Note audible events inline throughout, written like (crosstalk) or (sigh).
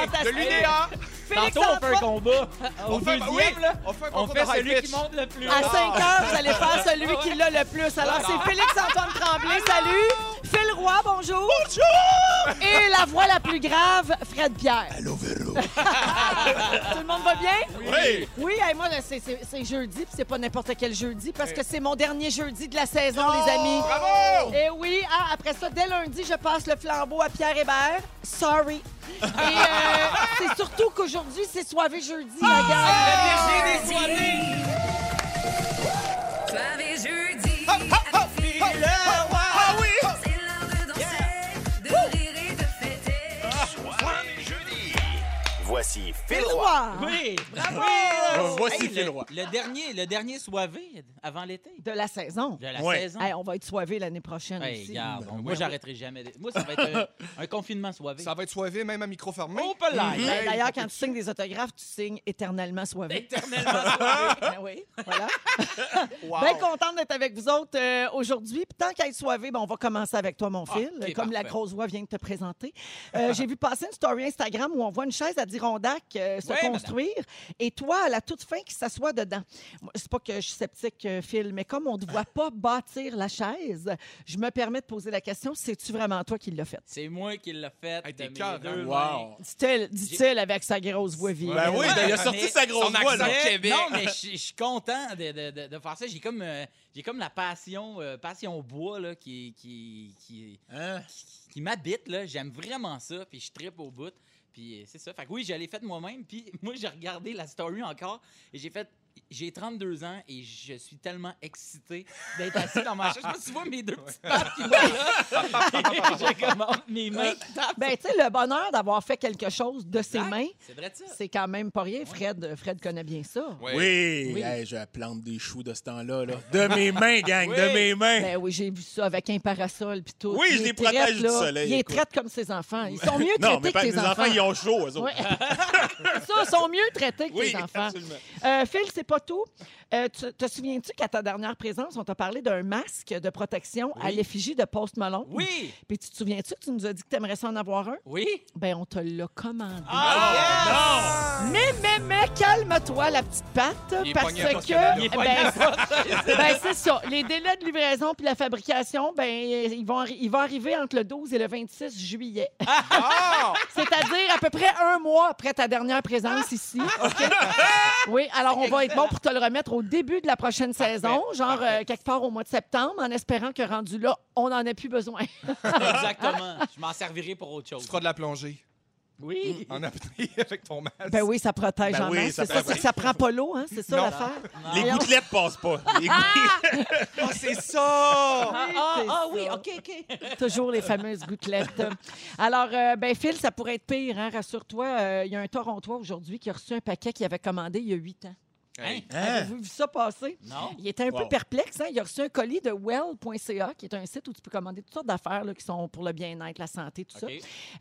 les De l'UDA. Félix Tantôt, on fait un Antoine, combat. Au On fait- deuxième, oui, là, on fait un on fait celui qui monte le plus. à 5 heures, vous allez faire celui qui l'a le plus. Alors, c'est Félix-Antoine Tremblay, salut. Phil Roy, bonjour. Bonjour. Et la voix la plus grave, Fred Pierre. Allô, Véro. (laughs) Tout le monde va bien? Oui. Oui, hey, moi, c'est- c'est c'est jeudi, puis c'est pas n'importe quel jeudi, parce que c'est mon dernier jeudi de la saison, les amis. Bravo! Et oui, ah, après ça, dès lundi, je passe le flambeau à Pierre Hébert. Sorry. Et euh, (laughs) c'est surtout qu'aujourd'hui, c'est soirée jeudi, la gang. Soirée Voici Phil Phil Roy. Oui, bravo! Voici Hey, Phil le, Roy. le dernier, le dernier soivé avant l'été De la saison. de la saison. Hey, on va être soivé l'année prochaine Hey, aussi. regarde, Ben moi, j'arrêterai jamais. de- Moi, ça va être un, un confinement soivé. Ça va être soivé, même à micro fermé. Oh, pas là! Ben, D'ailleurs, quand tu signes des autographes, tu signes éternellement soivé. Éternellement (laughs) soivé. Ben oui, voilà. (laughs) Wow. Bien contente d'être avec vous autres euh, aujourd'hui. Puis tant qu'à être soivé, ben, on va commencer avec toi, mon fil, ok, comme la grosse voix vient de te présenter. Euh, J'ai vu passer une story Instagram où on voit une chaise à Euh, se construire et toi, à la toute fin, qui s'assoit dedans. C'est pas que je suis sceptique, euh, Phil, mais comme on ne te voit (laughs) pas bâtir la chaise, je me permets de poser la question, c'est-tu vraiment toi qui l'as fait? C'est moi qui l'ai fait. Hey, de. Wow. Dit-elle dit-il avec sa grosse voix vive. Ben oui, Ouais, il a sorti mais sa grosse voix, là. Québec. Non, mais je suis content de, de- de- de faire ça. J'ai comme, euh, j'ai comme la passion, euh, passion bois là, qui, qui, qui, Hein? qui m'habite. là. J'aime vraiment ça, puis je tripe au bout. Puis euh, c'est ça. Fait que oui, je l'ai fait moi-même. Puis (laughs) moi, j'ai regardé la story encore et j'ai fait. J'ai 32 ans et je suis tellement excité d'être assis dans ma chaise. Je sais pas si tu vois mes deux petites pattes qui vont là. (laughs) j'ai comme mes mains qui tapent. Ben, tu sais, le bonheur d'avoir fait quelque chose de ses mains, C'est vrai de ça. c'est quand même pas rien. Fred, Fred connaît bien ça. Oui, Oui. Hey, je plante des choux de ce temps-là. Là. De mes mains, gang, de mes mains. Ben oui, j'ai vu ça avec un parasol puis tout. Oui, Il je est les protège traite, du là. soleil, Il est écoute. traite comme ses enfants. Ils sont (laughs) mieux non, traités mais que pas tes mes enfants, ils ont chaud, eux autres. Ouais. (laughs) ça, ils sont mieux traités que Oui, tes enfants. absolument. Euh, Phil, c'est pas tout. Euh, tu- te souviens-tu qu'à ta dernière présence, on t'a parlé d'un masque de protection à l'effigie de Post Malone? Oui, Puis tu te souviens-tu que tu nous as dit que tu aimerais ça en avoir un? oui. Ben, on te l'a commandé. Ah, Mais, mais, mais, calme-toi, la petite patte, Il parce que... Ben, ben, c'est ça. Les délais de livraison puis la fabrication, ben, ils vont, ils vont arriver entre le 12 et le 26 juillet. Ah! C'est-à-dire à peu près un mois après ta dernière présence ici. Oui, alors on va être bon pour te le remettre au début de la prochaine saison, genre euh, quelque part au mois de septembre, en espérant que rendu là, on n'en ait plus besoin. (laughs) Exactement. Je m'en servirai pour autre chose. Tu feras de la plongée Oui. en apnée (laughs) avec ton masque. Ben oui, ça protège Ben en oui, masse. ça C'est ça, protège. c'est que ça prend pas l'eau, hein? C'est ça Non. l'affaire? Les gouttelettes passent pas. Les gouttelettes- Ah, (laughs) c'est ça! Ah, ah, ah, oui, ça. OK, OK. Toujours les fameuses gouttelettes. Alors, euh, ben Phil, ça pourrait être pire, hein? Rassure-toi, euh, il y a un Torontois aujourd'hui qui a reçu un paquet qu'il avait commandé il y a huit ans. Hein? Hein? Avez-vous vu ça passer? Non. Il était un peu perplexe. Hein? Il a reçu un colis de well.ca, qui est un site où tu peux commander toutes sortes d'affaires là, qui sont pour le bien-être, la santé, tout ça.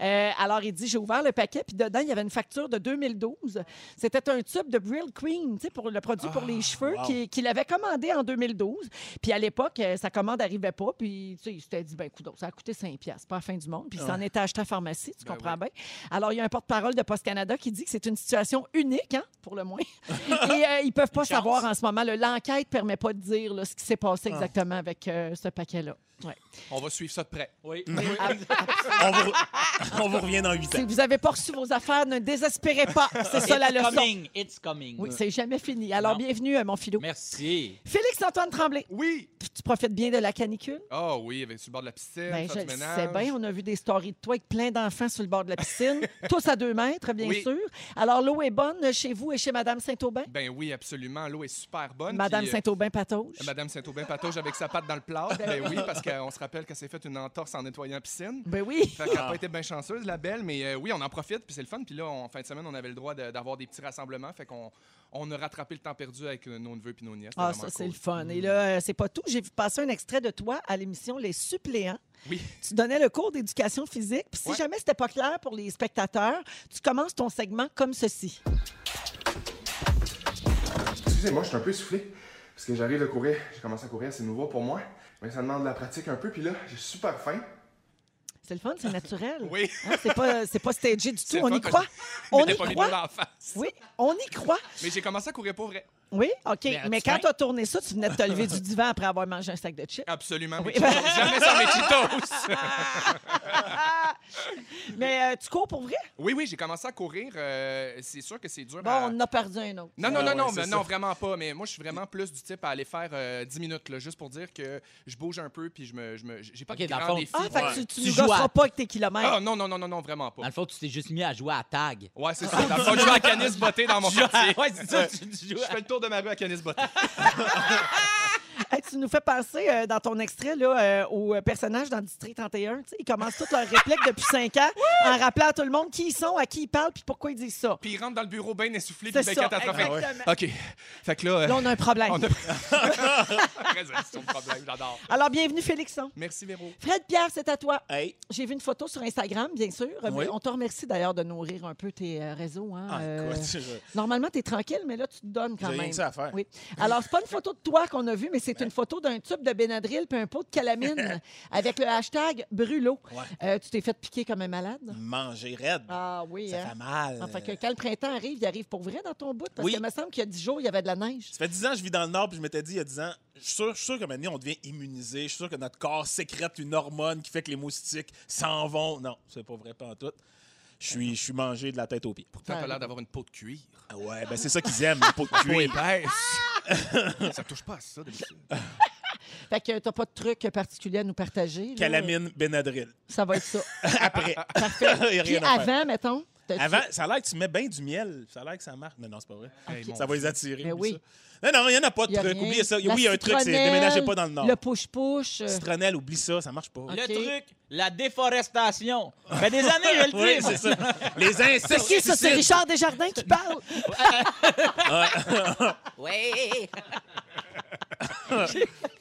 Euh, alors, il dit J'ai ouvert le paquet, puis dedans, il y avait une facture de 2012. C'était un tube de Brill Queen, tu sais, pour le produit pour les cheveux, wow. qui- qu'il avait commandé en 2012. Puis à l'époque, euh, sa commande n'arrivait pas. Puis, tu sais, il s'était dit Ben, écoute, ça a coûté 5$, piastres, pas la fin du monde. Puis, il s'en était acheté à la pharmacie, tu Ben comprends bien. Alors, il y a un porte-parole de Post Canada qui dit que c'est une situation unique, hein, pour le moins. (laughs) Et euh, ils peuvent pas savoir en ce moment. L'enquête permet pas de dire là, ce qui s'est passé Ah. exactement avec euh, ce paquet-là. Ouais. On va suivre ça de près. Oui. (laughs) On, vous... (laughs) on vous revient dans 8 Si ans. vous n'avez pas reçu vos affaires, ne désespérez pas. C'est ça la It's leçon. coming. It's coming. Oui, c'est jamais fini. Alors, Non. bienvenue, euh, mon philo. Merci. Félix-Antoine Tremblay, Oui! tu profites bien de la canicule? Ah oui, avec sur le bord de la piscine, Ben, je sais bien. On a vu des stories de toi avec plein d'enfants sur le bord de la piscine, (laughs) tous à deux mètres, bien Oui. sûr. Alors, l'eau est bonne chez vous et chez Madame Saint-Aubin? Ben oui, absolument. L'eau est super bonne. Madame puis, euh, Saint-Aubin-Patauge? Madame Saint-Aubin patauge avec sa patte dans le plat. Ben oui, parce qu'on se rappelle qu'elle s'est fait une entorse en nettoyant la piscine. Ben oui. Fait qu'elle n'a pas été bien chanceuse, la belle, mais euh, oui, on en profite, puis c'est le fun. Puis là, en fin de semaine, on avait le droit de- d'avoir des petits rassemblements. Fait qu'on on a rattrapé le temps perdu avec euh, nos neveux puis nos nièces. Ah, ça, c'est le fun. Et là, euh, c'est pas tout. J'ai vu passer un extrait de toi à l'émission Les Suppléants. Oui. Tu donnais le cours d'éducation physique. Puis si Ouais. jamais c'était pas clair pour les spectateurs, tu commences ton segment comme ceci. Excusez-moi, je suis un peu essoufflé. Parce que j'arrive de courir. J'ai commencé à courir, c'est nouveau pour moi. Mais ça demande de la pratique un peu. Puis là, j'ai super faim. C'est le fun, c'est naturel. (laughs) Oui. Hein, c'est pas, c'est pas stagé du tout. On y croit. On y croit. Oui, on y croit. Mais j'ai commencé à courir pour vrai. Oui, OK. Mais quand tu as tourné ça, tu venais de te lever du divan après avoir mangé un sac de chips. Absolument. Oui. mes (laughs) Cheetos. Jamais sans mes Cheetos. Mais euh, tu cours pour vrai? Oui, oui, j'ai commencé à courir. euh, c'est sûr que c'est dur Bon, à... on en a perdu un autre. Non, non, Ah non, ouais, non, c'est mais ça. non, vraiment pas. Mais moi, je suis vraiment plus du type à aller faire euh, 10 minutes, là, juste pour dire que je bouge un peu puis je me, je me, j'ai pas Ok, de dans le grand fond- défi. Ah, fait que Ouais. tu, tu Tu nous joues gosseras à- pas avec tes kilomètres. Ah, non, non, non, non, non, vraiment pas. Dans le fond, tu t'es juste mis à jouer à tag. Ouais, c'est (laughs) ça. Dans le fond, je joue à canis botté dans mon quartier. ouais, c'est ça, tu, tu joues Je à... fais le tour de ma rue à canis botté. (laughs) Tu nous fais penser euh, dans ton extrait là, euh, au euh, personnage dans District 31. Tu sais, ils commencent toutes leurs répliques depuis cinq ans en rappelant à tout le monde qui ils sont, à qui ils parlent puis pourquoi ils disent ça. Puis il rentre dans le bureau bien essoufflé C'est puis bien catastrophique. exactement. OK. Fait que là, euh, Là, on a un problème. on a... (laughs) Résolution de problème, j'adore. Alors, bienvenue, Félixon. Merci, Véro. Fred Pierre, c'est à toi. Hey, J'ai vu une photo sur Instagram, bien sûr. Oui. On te remercie d'ailleurs de nourrir un peu tes euh, réseaux. hein. ah, Euh, écoute, je- Normalement, tu es tranquille, mais là, tu te donnes quand j'ai rien même. que ça à faire. Oui. Alors, c'est pas une photo de toi qu'on a vue, mais c'est une photo d'un tube de Benadryl puis un pot de calamine (laughs) avec le hashtag brûlot. Ouais. Euh, tu t'es fait piquer comme un malade? Manger raide. Ah oui, ça hein? fait mal. Enfin, que quand le printemps arrive, il arrive pour vrai dans ton bout? Parce Oui. qu'il me semble qu'il y a 10 jours, il y avait de la neige. Ça fait 10 ans que je vis dans le Nord, puis je m'étais dit il y a 10 ans, je suis sûr, je suis sûr que maintenant, on devient immunisé. Je suis sûr que notre corps sécrète une hormone qui fait que les moustiques s'en vont. Non, c'est pas vrai, pas en tout. Je suis, je suis mangé de la tête aux pieds. Pourtant, t'as l'air d'avoir une peau de cuir. Ah ouais, ben c'est ça qu'ils aiment, les pots de (laughs) Peau cuir. épaisse. (laughs) ça touche pas à ça, d'habitude. (laughs) Fait que t'as pas de truc particulier à nous partager. là? Calamine, Benadryl. Ça va être ça. (laughs) Après. Parfait. Il y a Puis rien à faire. avant, mettons. Avant, ça a l'air que tu mets bien du miel. Ça a l'air que ça marche. Non, non, c'est pas vrai. Hey, mon Ça va les attirer. Mais oublie oui. ça. Non, non, il n'y en a pas de truc. rien. Oubliez ça. La oui, il y a un truc, c'est déménagez pas dans le Nord. Le push-push. euh, Citronnelle, oublie ça, ça marche pas. Le truc, la déforestation. Ça fait des (laughs) années, je le Oui, dis. c'est ça. Les C'est insectes. qui ça? C'est Richard Desjardins qui parle? Oui. (laughs) (laughs)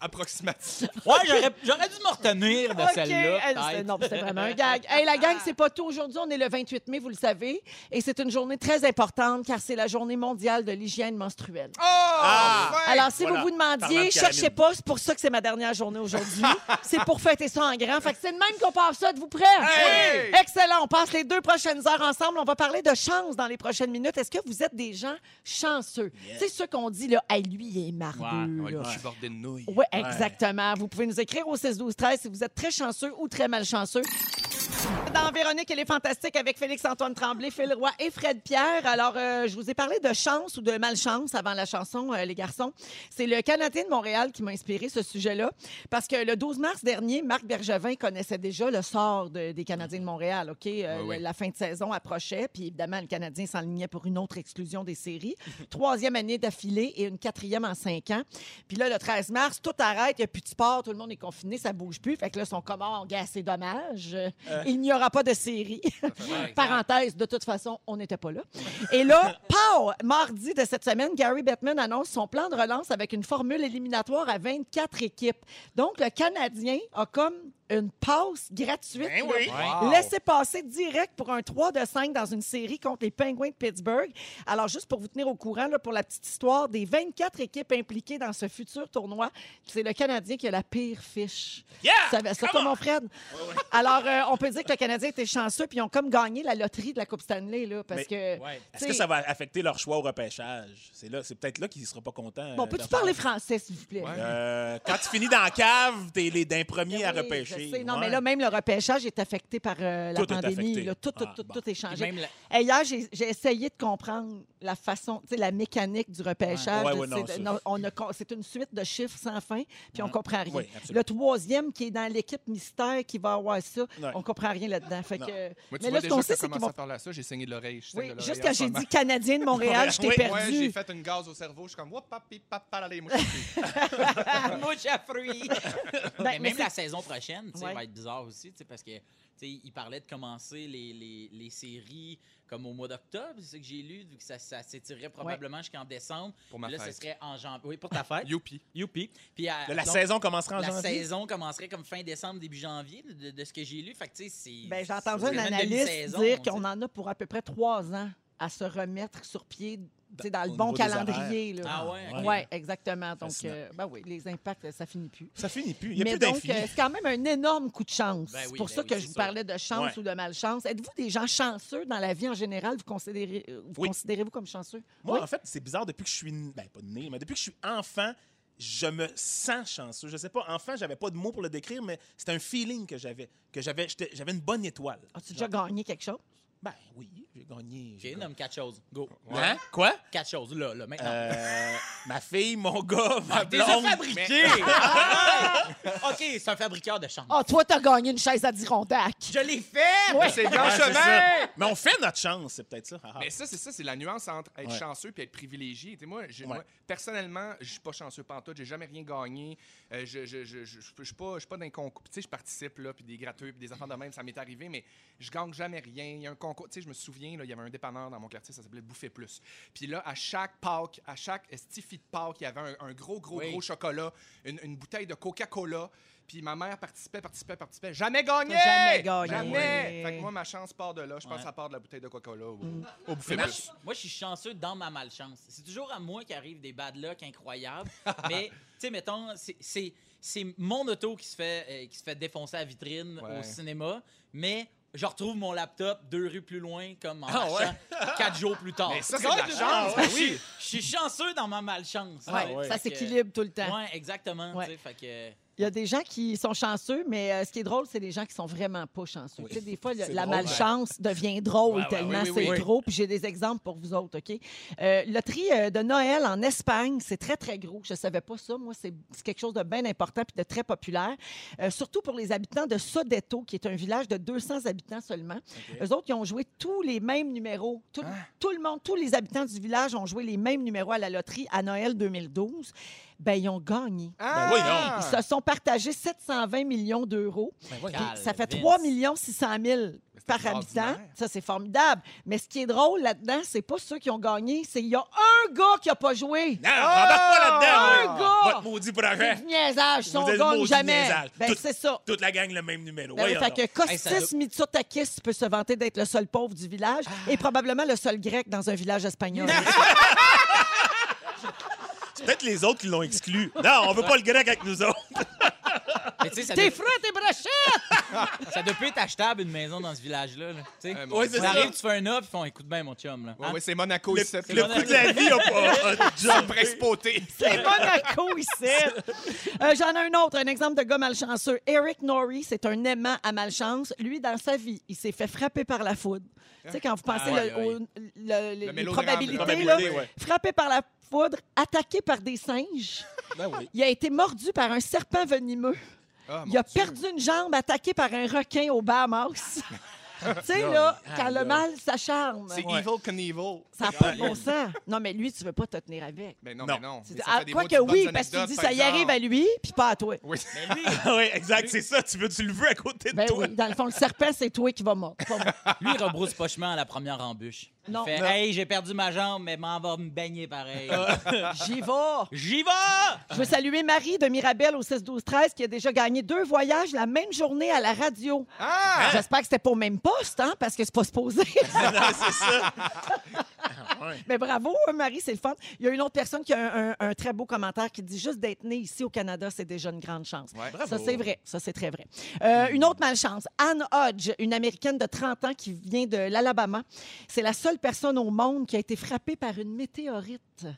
Approximatif. Ouais, j'aurais, j'aurais dû me retenir de OK. celle-là. Elle, non, c'était vraiment un gag. Hey, la gang, c'est pas tout. Aujourd'hui, on est le 28 mai, vous le savez. Et c'est une journée très importante car c'est la journée mondiale de l'hygiène menstruelle. Oh! Ah! Alors, si Voilà. vous vous demandiez, de cherchez pas, c'est pour ça que c'est ma dernière journée aujourd'hui. (laughs) c'est pour fêter ça en grand. Fait que c'est de même qu'on passe ça. Êtes-vous prêts? Hey! Excellent. On passe les deux prochaines heures ensemble. On va parler de chance dans les prochaines minutes. Est-ce que vous êtes des gens chanceux? C'est ce qu'on dit, là. Hey, lui, il est mardeux. Ouais, là. je suis bordé de nouilles. Oui, exactement. Vous pouvez nous écrire au 6 12 13 si vous êtes très chanceux ou très malchanceux. Dans Véronique, elle est fantastique avec Félix-Antoine Tremblay, Phil Roy et Fred Pierre. Alors, euh, je vous ai parlé de chance ou de malchance avant la chanson, euh, les garçons. C'est le Canadien de Montréal qui m'a inspiré ce sujet-là. Parce que le 12 mars dernier, Marc Bergevin connaissait déjà le sort de- des Canadiens de Montréal. OK? Euh, Oui, oui. La fin de saison approchait. Puis évidemment, le Canadien s'enlignait pour une autre exclusion des séries. (laughs) Troisième année d'affilée et une quatrième en cinq ans. Puis là, le 13 mars, tout arrête, il n'y a plus de sport, tout le monde est confiné, ça bouge plus. Fait que là, son comment, gars, c'est dommage. Il n'y aura pas de série. (laughs) Parenthèse, de toute façon, on n'était pas là. Et là, pow! Mardi de cette semaine, Gary Bettman annonce son plan de relance avec une formule éliminatoire à 24 équipes. Donc, le Canadien a comme une passe gratuite. Ben oui. Wow. Laissez passer direct pour un 3 de 5 dans une série contre les Penguins de Pittsburgh. Alors, juste pour vous tenir au courant, là, pour la petite histoire, des 24 équipes impliquées dans ce futur tournoi, c'est le Canadien qui a la pire fiche. Yeah! Ça, toi, on! mon Fred? Alors, euh, on peut dire que le Canadien était chanceux, puis ils ont comme gagné la loterie de la Coupe Stanley, là, parce Mais- que... Ouais. Est-ce que ça va affecter leur choix au repêchage? C'est là, c'est peut-être là qu'il ne sera pas content. Bon, peux-tu parler français, s'il vous plaît? Ouais. Euh, quand tu finis dans la cave, t'es les d'un premier à Oui, repêcher. Je sais. Non, Ouais. mais là, même le repêchage est affecté par euh, la Tout pandémie. là. Tout, tout, Ah, tout, bon. tout est changé. même la- Et hier, j'ai essayé de comprendre la façon, tu sais, la mécanique du repêchage. Ouais, ouais, non, C'est- ça- non, on a con- c'est une suite de chiffres sans fin, puis on comprend rien. Oui, absolument. le troisième, qui est dans l'équipe mystère, qui va avoir ça, Ouais. on comprend rien là-dedans. Fait Non. que, Moi, tu mais vois là, ce déjà qu'on que sait, c'est qu'ils commencé vont... ça, j'ai saigné de l'oreille. Oui, juste quand ce j'ai dit Canadien de Montréal, je t'ai perdu. j'ai fait une gaz au cerveau. Je suis comme, papi, papalale, moi, je suis- Mouche à fruits. Même la saison prochaine, sais, Ouais. va être bizarre aussi, tu sais, parce que tu sais, il parlait de commencer les, les, les séries comme au mois d'octobre, c'est ça que j'ai lu, vu que ça, ça s'étirerait probablement jusqu'en décembre. Pour ma Là, ce fête. serait en janvier. Oui, pour ta fête. Youpi. Youpi. Puis, euh, la donc, saison commencera en la janvier. saison commencerait comme fin décembre, début janvier, de, de ce que j'ai lu. Fait que, tu sais, c'est. Ben, j'ai entendu un analyste dire qu'on en a pour à peu près trois ans à se remettre sur pied sais, dans le bon calendrier. Là. Ah ouais, Oui, exactement. Donc, euh, ben oui, les impacts, ça finit plus. Ça finit plus. Il n'y a Mais plus donc, d'infini. euh, c'est quand même un énorme coup de chance. Ben oui, c'est pour ben ça oui, que je vous parlais de chance Ouais. ou de malchance. Êtes-vous des gens chanceux dans la vie en général? Vous considérez, euh, vous Oui. considérez-vous comme chanceux? Moi, Oui. en fait, c'est bizarre depuis que je suis. Ben, pas né, mais depuis que je suis enfant, je me sens chanceux. Je sais pas, enfant, j'avais pas de mots pour le décrire, mais c'était un feeling que j'avais. Que j'avais j'avais une bonne étoile. As-tu déjà gagné quelque chose? Ben oui, j'ai gagné. j'ai nomme quatre choses. Go. Hein? Quoi? Quatre choses, là, là, maintenant. Euh, ma fille, mon gars, ma Déjà blonde. fabriqué! (laughs) Ah! (laughs) OK, c'est un fabriqueur de chance. Ah, toi, t'as gagné une chaise à Dirondac. Je l'ai fait! Ouais. C'est ça. Chemin! Mais on fait notre chance, c'est peut-être ça. Ah, ah. Mais ça, c'est ça, c'est la nuance entre être Ouais. chanceux et être privilégié. Tu sais, moi, j'ai- Ouais. moi, personnellement, je suis pas chanceux pantoute, j'ai jamais rien gagné. Euh, je je je je je- je suis pas je suis pas dans un concours. Tu sais, je participe là, puis des gratuits, puis des enfants de même, ça m'est arrivé, mais je gagne jamais rien. Il y a un concours. Tu sais, je me souviens, là, il y avait un dépanneur dans mon quartier, ça s'appelait Bouffer Plus. Puis là, à chaque Pâques, à chaque stiffy de Pâques, il y avait un, un gros gros Oui. gros chocolat, une, une bouteille de Coca-Cola. Puis ma mère participait, participait, participait. Jamais gagné! Jamais gagné. Jamais! Fait que moi, ma chance part de là. Je pense Ouais. que ça part de la bouteille de Coca-Cola au, Mm. au Bouffer Moi, Plus. je, moi, je suis chanceux dans ma malchance. C'est toujours à moi qu'arrivent des bad luck incroyables. (laughs) mais, tu sais, mettons, c'est- mon auto qui se fait, euh, qui se fait défoncer à la vitrine Ouais. au cinéma, mais je retrouve mon laptop deux rues plus loin, comme en Ah ouais? (laughs) quatre jours plus tard. Mais ça, c'est de la chance, ben oui. Je suis chanceux dans ma malchance. Ouais, Ah ouais. Ça s'équilibre tout le temps. Ouais, exactement. Ouais. tu sais, Fait que, Il y a des gens qui sont chanceux, mais euh, ce qui est drôle, c'est des gens qui sont vraiment pas chanceux. Oui. Tu sais, Des fois, le- C'est la drôle, malchance devient drôle Ouais, ouais, tellement oui, oui, c'est oui. trop. Puis j'ai des exemples pour vous autres, OK? Euh, loterie euh, de Noël en Espagne, c'est très, très gros. Je savais pas ça. Moi, c'est c'est quelque chose de bien important puis de très populaire. Euh, surtout pour les habitants de Sodeto, qui est un village de 200 habitants seulement. Eux autres, ils ont joué tous les mêmes numéros. Tout, tout le monde, tous les habitants du village ont joué les mêmes numéros à la loterie à Noël 2012. Ben, ils ont gagné. Ah! non. Ils se sont partagés 720 millions d'euros. Ben Ça fait Vince. 3 600 000 par habitant. Ça, c'est formidable. Mais ce qui est drôle là-dedans, c'est pas ceux qui ont gagné, c'est il y a un gars qui a pas joué. Non, rembarque pas Un là-dedans. moi. gars! Votre maudit projet. Du niaisage, si on gagne jamais. Ben, c'est ça. Toute la gang le même numéro. Ben fait que donc. Hey, Kostis Mitsotakis peut se vanter d'être le seul pauvre du village Ah. et probablement le seul grec dans un village espagnol. (laughs) (laughs) Peut-être les autres qui l'ont exclu. Non, on veut pas le grec avec nous autres. Mais tu sais, ça, T'es doit- frais, t'es brochettes! (laughs) ça doit pas être achetable une maison dans ce village-là. là. Tu sais, Ouais, c'est tu ça. arrives, tu fais un offre, ils font écoute bien, mon chum. Là. Ouais, Hein? ouais, c'est Monaco ici. le Le coût de la vie a pas. a (laughs) c'est jumpé. principauté. C'est Monaco ici. Euh, J'en ai un autre, un exemple de gars malchanceux. Eric Norrie, c'est un aimant à malchance. Lui, dans sa vie, il s'est fait frapper par la foudre. Tu sais, quand vous pensez Ah, ouais, le- ouais. au- le- le- les mélodrame, probabilités, là, probabilité, ouais. frappé par la foudre, attaqué par des singes. Ben oui. Il a été mordu par un serpent venimeux. Ah, Il a Dieu. perdu une jambe, attaqué par un requin au Bahamas. (laughs) tu sais, là, quand le mal s'acharne, C'est Ouais. Evil Knievel. ça n'a pas de bon sens. Non, mais lui, tu veux pas te tenir avec. Mais non, Non. mais non. Mais ah, quoi que oui, parce que tu dis ça y arrive à lui, puis pas à toi. Oui. Mais (laughs) lui, oui, exact, c'est ça. Tu veux, tu le veux à côté de Ben toi. oui, dans le fond, le serpent, c'est toi qui vas mordre. pas moi. (laughs) lui, il rebrousse pas chemin à la première embûche. Non. Il fait Non. Hey, j'ai perdu ma jambe, mais m'en va me baigner pareil. (laughs) J'y vais. J'y vais! Je veux saluer Marie de Mirabel au 6-12-13 qui a déjà gagné deux voyages la même journée à la radio. Ah! J'espère que c'était pas au même poste, hein, parce que c'est pas supposé. (laughs) Non, c'est ça. (laughs) Mais bravo, hein, Marie, c'est le fun. Il y a une autre personne qui a un, très beau commentaire qui dit juste d'être né ici au Canada, c'est déjà une grande chance. Ouais. Ça, c'est vrai. Ça, c'est très vrai. Euh, une autre malchance. Anne Hodge, une Américaine de 30 ans qui vient de l'Alabama. C'est la seule personne au monde qui a été frappée par une météorite. Wow.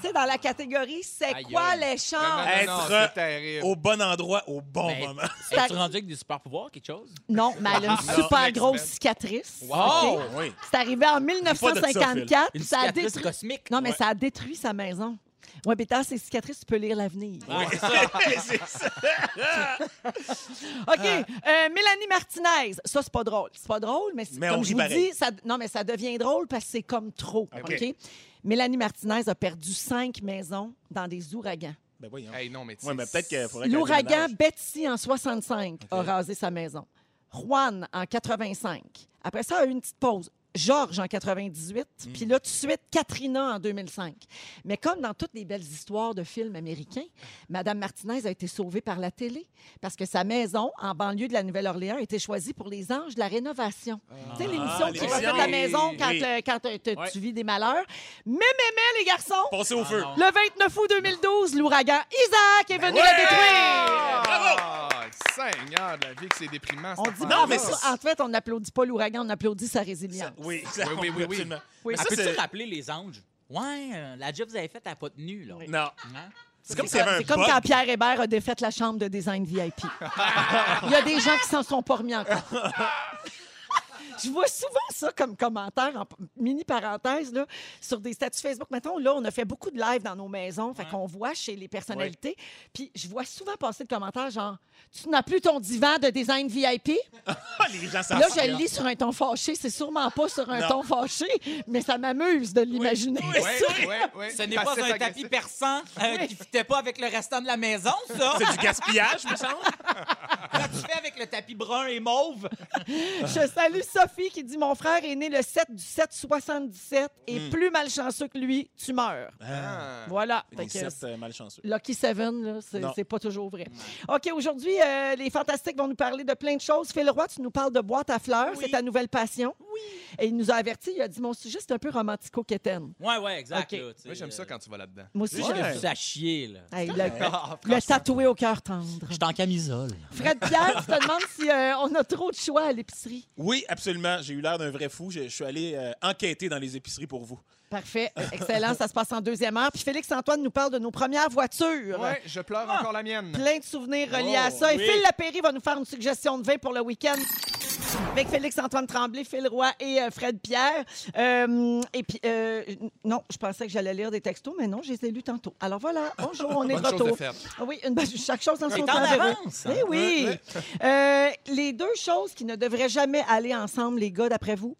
Tu sais, dans la catégorie, c'est quoi les chances? Non, au bon endroit, au bon mais, moment. Es-tu rendu avec des super pouvoirs, quelque chose? Non, mais elle a une (laughs) super grosse cicatrice. Wow! C'est arrivé en 1954 plate. Une ça cosmique. Non, mais ça a détruit sa maison. Ouais, mais dans ces cicatrices, tu peux lire l'avenir. Ouais, c'est ça. (laughs) (laughs) OK. Euh, Mélanie Martinez. Ça, c'est pas drôle. C'est pas drôle, mais, mais comme je vous dis, ça, non, mais ça devient drôle parce que c'est comme trop. OK. Mélanie Martinez a perdu cinq maisons dans des ouragans. Ben voyons. Hey, non, mais, ouais, mais peut-être L'ouragan Betsy en 65 a rasé sa maison. Juan en 85. Après ça, a eu une petite pause. Georges en 98, Mm. puis là, tout de suite, Katrina en 2005. Mais comme dans toutes les belles histoires de films américains, Madame Martinez a été sauvée par la télé parce que sa maison, en banlieue de la Nouvelle-Orléans, a été choisie pour les anges de la rénovation. tu sais, l'émission qui l'émission, refait ta maison quand, oui. euh, quand euh, te- Ouais. tu vis des malheurs. Mais, mais, mais, les garçons, Passez au feu. non. le 29 août 2012, l'ouragan Isaac est venu la détruire. Ah, Seigneur de la vie, que c'est déprimant. On dit. Non, mais en fait, on n'applaudit pas l'ouragan, on applaudit sa résilience. Oui, oui, oui, oui. absolument. Oui. Peux-tu rappeler les anges? Ouais, euh, la job que vous avez faite, elle n'a pas tenu, là. Oui. Non. Hein? C'est comme quand Pierre Hébert a défait la chambre de design VIP. (laughs) Il y a des gens qui s'en sont pas remis encore. (laughs) Je vois souvent ça comme commentaire, en mini parenthèse, là, sur des statuts Facebook. Mettons, là, on a fait beaucoup de live dans nos maisons, fait Ouais. qu'on voit chez les personnalités. Puis je vois souvent passer le commentaire genre Tu n'as plus ton divan de design VIP? Ah, (laughs) les gens Là, je le lis sur un ton fâché. C'est sûrement pas sur un Non. ton fâché, mais ça m'amuse de l'imaginer. Ouais, ouais, ouais. Ce n'est pas un agressif. tapis perçant euh, qui ne fitait pas avec le restant de la maison, ça. C'est du gaspillage, (laughs) me semble. Quand tu fais avec le tapis brun et mauve? Je salue Sophie qui dit Mon frère est né le 7 du 7 77 et Hmm. plus malchanceux que lui, tu meurs. Ah. Voilà. Les Fait que sept euh, malchanceux. Lucky Seven, là, c'est Non. c'est pas toujours vrai. OK, aujourd'hui, euh, les Fantastiques vont nous parler de plein de choses. Phil Roy, tu nous parles de boîte à fleurs. Oui. C'est ta nouvelle passion. Oui. Et il nous a averti, il a dit Mon sujet, c'est un peu romantico-quétaine. Ouais, ouais, exact. OK. là, tu sais, Moi, j'aime ça euh, quand tu vas là-dedans. Moi aussi, j'aime je Ouais. ça chier, là. ça. Hey, le, Ah, le tatoué au cœur tendre. Je suis en camisole. Fred Pierre, tu te demandes si euh, on a trop de choix à l'épicerie. Oui, absolument. J'ai eu l'air d'un vrai fou. Je, je suis allé euh, enquêter dans les épiceries pour vous. Parfait. (laughs) Excellent. Ça se passe en deuxième heure. Puis Félix-Antoine nous parle de nos premières voitures. Ouais, je pleure encore la mienne. Plein de souvenirs reliés à Oh, ça. Et oui. Phil Lapéry va nous faire une suggestion de vin pour le week-end. Avec Félix-Antoine Tremblay, Phil Roy et euh, Fred Pierre. Euh, et puis, euh, non, je pensais que j'allais lire des textos, mais non, je les ai lus tantôt. Alors voilà, (laughs) bonjour, on est de Bonne chose de retour. oui, une, chaque chose dans son temps. Avance, hein? Eh oui. Les deux choses qui ne devraient jamais aller ensemble, les gars, d'après vous,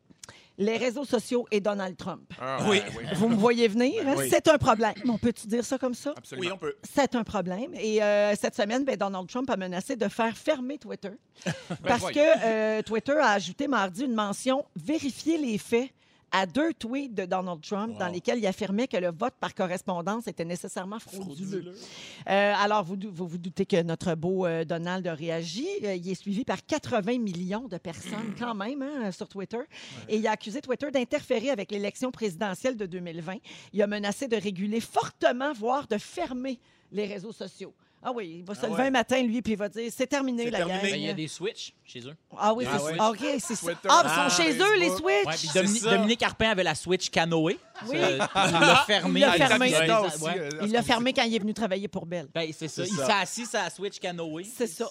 les réseaux sociaux et Donald Trump. Ah, Oui. Vous me voyez venir, hein? Oui. c'est un problème. On peut-tu dire ça comme ça? Absolument. Oui, on peut. C'est un problème. Et euh, cette semaine, ben, Donald Trump a menacé de faire fermer Twitter (laughs) parce voyons. que euh, Twitter a ajouté mardi une mention vérifier les faits à deux tweets de Donald Trump Wow. dans lesquels il affirmait que le vote par correspondance était nécessairement frauduleux. Frauduleux. Euh, alors, vous vous vous doutez que notre beau euh, Donald a réagi. Euh, il est suivi par 80 millions de personnes quand même hein, sur Twitter. Et il a accusé Twitter d'interférer avec l'élection présidentielle de 2020. Il a menacé de réguler fortement, voire de fermer les réseaux sociaux. Ah oui, il va se Ah lever un matin, lui, puis il va dire c'est terminé la terminé. gang. Ben, il y a des Switch chez eux. Ah oui, Ah c'est ça. OK, c'est ça. Ah, ils sont chez eux, les. Switch. Dominique Carpin avait la Switch canoë. Oui. Euh, il l'a fermé. Il l'a fermé. euh, Il l'a fermé quand il est venu travailler pour Belle. Ben, c'est ça. Il s'est assis sur la Switch canoë. C'est ça.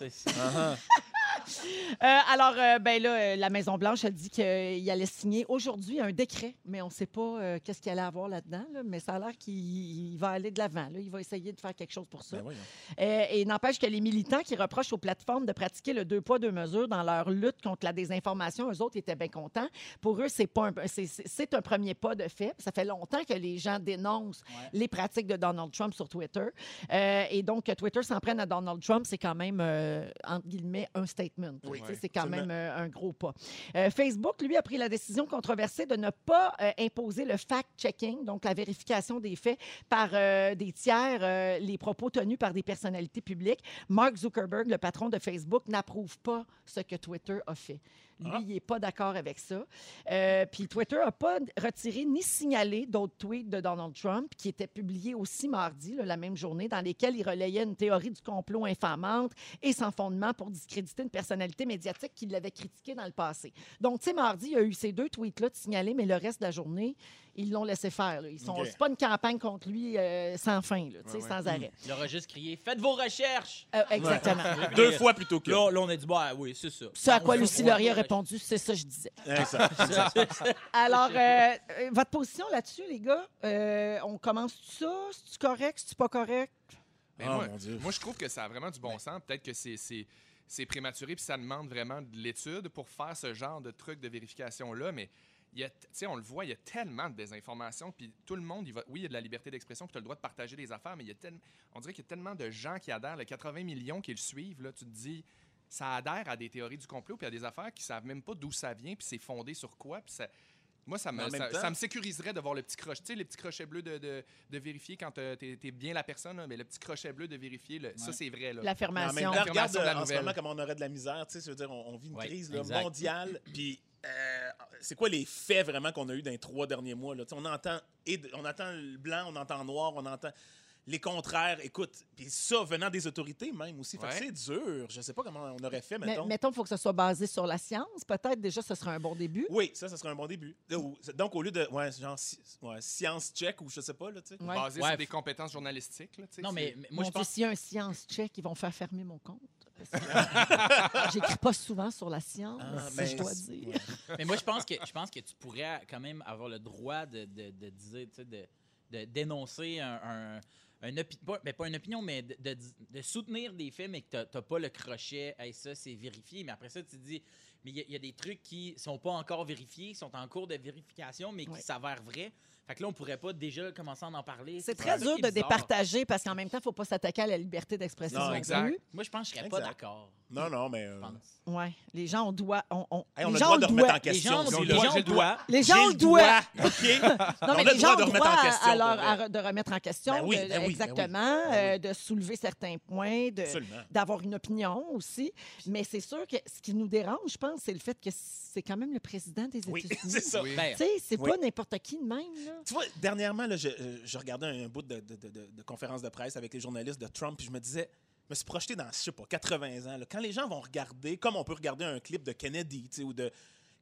Euh, alors, euh, ben là, euh, la Maison-Blanche a dit qu'il allait signer aujourd'hui un décret, mais on ne sait pas euh, qu'est-ce qu'il allait avoir là-dedans, là, mais ça a l'air qu'il il va aller de l'avant. là. Il va essayer de faire quelque chose pour ça. Ben et n'empêche que les militants qui reprochent aux plateformes de pratiquer le deux poids, deux mesures dans leur lutte contre la désinformation, eux autres étaient bien contents. Pour eux, c'est pas un, c'est, c'est- c'est un premier pas de fait. Ça fait longtemps que les gens dénoncent Ouais. les pratiques de Donald Trump sur Twitter. Et donc, que Twitter s'en prenne à Donald Trump, c'est quand même, entre guillemets, un statement. Oui, Tu sais, c'est quand absolument. même euh, un gros pas. Euh, Facebook, lui, a pris la décision controversée de ne pas euh, imposer le fact-checking, donc la vérification des faits par euh, des tiers, euh, les propos tenus par des personnalités publiques. Mark Zuckerberg, le patron de Facebook, n'approuve pas ce que Twitter a fait. Lui, Ah. il n'est pas d'accord avec ça. Euh, Puis Twitter n'a pas retiré ni signalé d'autres tweets de Donald Trump qui étaient publiés aussi mardi, là, la même journée, dans lesquels il relayait une théorie du complot infamante et sans fondement pour discréditer une personnalité médiatique qui l'avait critiqué dans le passé. Donc, tu sais, mardi, il y a eu ces deux tweets-là de signalés, mais le reste de la journée, ils l'ont laissé faire. là. Ils sont. C'est pas une campagne contre lui euh, sans fin, là, tu sais, Ouais, ouais. sans arrêt. Il aura juste crié Faites vos recherches Euh, exactement. Deux fois plutôt que. Là, là, on a dit Bah oui, c'est ça. Ce à quoi Lucie Laurier a répondu, c'est ça que je disais. (laughs) Alors, euh, votre position là-dessus, les gars, euh, on commence ça? C'est-tu correct? C'est-tu pas correct? Ben, Oh, moi, mon Dieu. moi, je trouve que ça a vraiment du bon sens. Peut-être que c'est- c'est prématuré puis ça demande vraiment de l'étude pour faire ce genre de truc de vérification-là. Mais tu sais, on le voit, il y a tellement de désinformation. Puis tout le monde, il va, oui, il y a de la liberté d'expression, puis tu as le droit de partager des affaires, mais il y a tel- on dirait qu'il y a tellement de gens qui adhèrent. Les 80 millions qui le suivent, là, tu te dis, ça adhère à des théories du complot puis à des affaires qui savent même pas d'où ça vient, puis c'est fondé sur quoi. Puis ça- Moi, ça me, ça, temps- ça me sécuriserait de voir le petit crochet. Tu sais, les petits crochets bleus de, de, de vérifier quand euh, t'es es bien la personne, là, mais le petit crochet bleu de vérifier, le- ça, c'est vrai. L'affirmation. regarde de la euh, en ce moment comment on aurait de la misère. Tu sais, dire, on, on vit une Ouais, crise là, mondiale. Puis, euh, c'est quoi les faits vraiment qu'on a eu dans les trois derniers mois? Là? On entend, et on entend le blanc, on entend le noir, on entend les contraires. Écoute, puis ça venant des autorités même aussi. Fait que Ouais. c'est dur. Je sais pas comment on aurait fait, Mais mettons. mettons, il faut que ce soit basé sur la science. Peut-être déjà, ce serait un bon début. Oui, ça, ça serait un bon début. Donc, au lieu de, ouais, genre, ouais, science check ou je sais pas, là, tu sais. Ouais. Basé Ouais. sur des compétences journalistiques. Là, tu sais, Non, mais, mais Moi, moi, je pense s'il y a un science check, ils vont faire fermer mon compte. Parce que J'écris pas souvent sur la science, Ah, si ben, je dois dire. ouais. Mais moi, je pense que je pense que tu pourrais quand même avoir le droit de, de, de dire, tu sais, de, de dénoncer un, un, pas, mais pas une opinion, mais de, de- de soutenir des faits, mais que tu n'as pas le crochet. Hey, ça, c'est vérifié. Mais après ça, tu te dis, mais il y a- il y, a des trucs qui sont pas encore vérifiés, qui sont en cours de vérification, mais qui Ouais. s'avèrent vrais. Fait que là, on pourrait pas déjà commencer à en parler. C'est très dur de bizarre. départager parce qu'en même temps, il ne faut pas s'attaquer à la liberté d'expression. Non, non exact. plus. Moi, je pense que je serais pas d'accord. Non, non, mais. euh, Je pense. Ouais. Les gens, on doit. On, on, hey, on les a le gens droit ont de le remettre en question. les gens, aussi, ont- là. j'ai ont le le droit. Les gens J'ai ont le le doigt. OK? Non, mais On a les le gens droit ont de le remettre droit en à- question, à, leur- pour vrai. à re- de remettre en question, Ben oui, de- ben oui, ben oui. exactement, Ben oui. euh, de soulever certains points, de- Absolument. d'avoir une opinion aussi. Mais c'est sûr que ce qui nous dérange, je pense, c'est le fait que c'est quand même le président des Oui, (laughs) États-Unis. c'est ça. Oui. Ben, Tu sais, c'est Oui. pas n'importe qui de même, là. Tu vois, dernièrement, là, je, euh, je regardais un bout de, de- de- de- de conférence de presse avec les journalistes de Trump, puis je me disais, me suis projeté dans, je sais pas, 80 ans. là, quand les gens vont regarder, comme on peut regarder un clip de Kennedy, tu sais, ou de.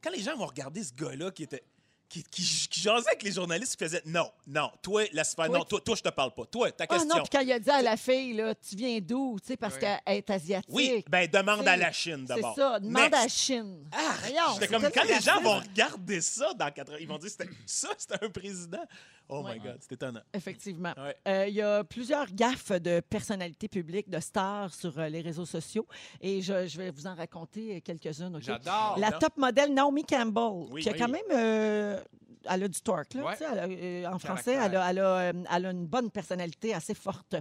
Quand les gens vont regarder ce gars-là qui était. Qui, qui, qui jasait avec les journalistes, qui faisait non, non, toi, laisse faire, Toi, non, toi, toi, je te parle pas. Toi, ta Ah question. non, puis quand il a dit à la fille, là, tu viens d'où, tu sais, parce qu'elle est asiatique. oui, ben demande Tu sais, à la Chine C'est d'abord. ça, demande Next. à la Chine. Ah, j'étais c'est comme, quand les gens vont regarder ça dans 80, ils vont dire c'était- ça, c'était un président. Oh Ouais. my God, c'est étonnant. Effectivement. Ouais. Euh, Il y a plusieurs gaffes de personnalités publiques, de stars sur euh, les réseaux sociaux. Et je, je vais vous en raconter euh, quelques-unes. OK? J'adore. La non? top modèle Naomi Campbell, Oui. qui a Oui. quand même. euh, elle a du torque, là, Ouais. tu sais, elle a, euh, en français. Caractère. Elle a, elle, a, euh, elle a une bonne personnalité assez forte.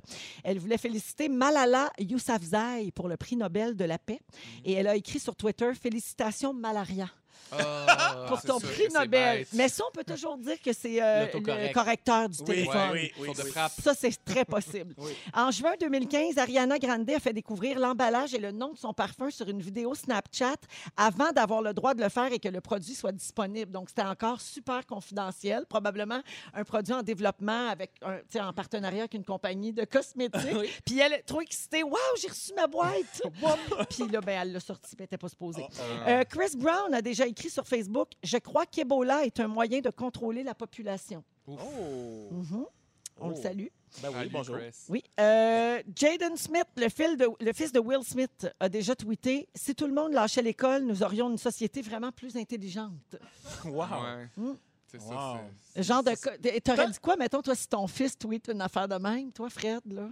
Elle voulait féliciter Malala Yousafzai pour le prix Nobel de la paix. Mm. Et elle a écrit sur Twitter Félicitations, Malaria, Ah, (laughs) pour ton sûr prix Nobel. Mais ça, on peut toujours dire que c'est euh, le correcteur du Oui, téléphone. oui, oui, oui. Ça, c'est très possible. (laughs) Oui. En juin 2015, Ariana Grande a fait découvrir l'emballage et le nom de son parfum sur une vidéo Snapchat avant d'avoir le droit de le faire et que le produit soit disponible. Donc, c'était encore super confidentiel. Probablement un produit en développement avec un, en partenariat avec une compagnie de cosmétiques. (laughs) Oui. Puis elle est trop excitée. Waouh, j'ai reçu ma boîte! Puis là, ben, elle l'a sorti, mais elle n'était pas supposée. Euh, Chris Brown a déjà écrit sur Facebook Je crois qu'Ebola est un moyen de contrôler la population. Oh. Mhm. On le Oh. salue. Ben oui, Salut, bonjour. Chris. Oui. Euh, Jaden Smith, le, fil de- le fils de Will Smith, a déjà tweeté Si tout le monde lâchait l'école, nous aurions une société vraiment plus intelligente. (laughs) Wow. Ouais. Mm. C'est Wow. ça. c'est- Le genre de. T'aurais dit quoi, mettons, toi, si ton fils tweet une affaire de même, toi, Fred, là?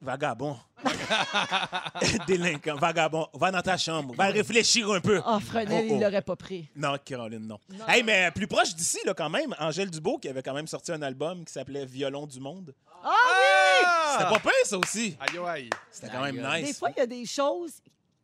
Vagabond. (laughs) Délinquant, vagabond. Va dans ta chambre. Va réfléchir un peu. Ah, Fresnel, Oh, oh. il l'aurait pas pris. Non, Caroline, non. Hey, mais plus proche d'ici, là, quand même, Angèle Dubois, qui avait quand même sorti un album qui s'appelait Violon du monde. Ah! C'était pas pire, ça aussi. Aïe, aïe. C'était quand même nice. Des fois, il y a des choses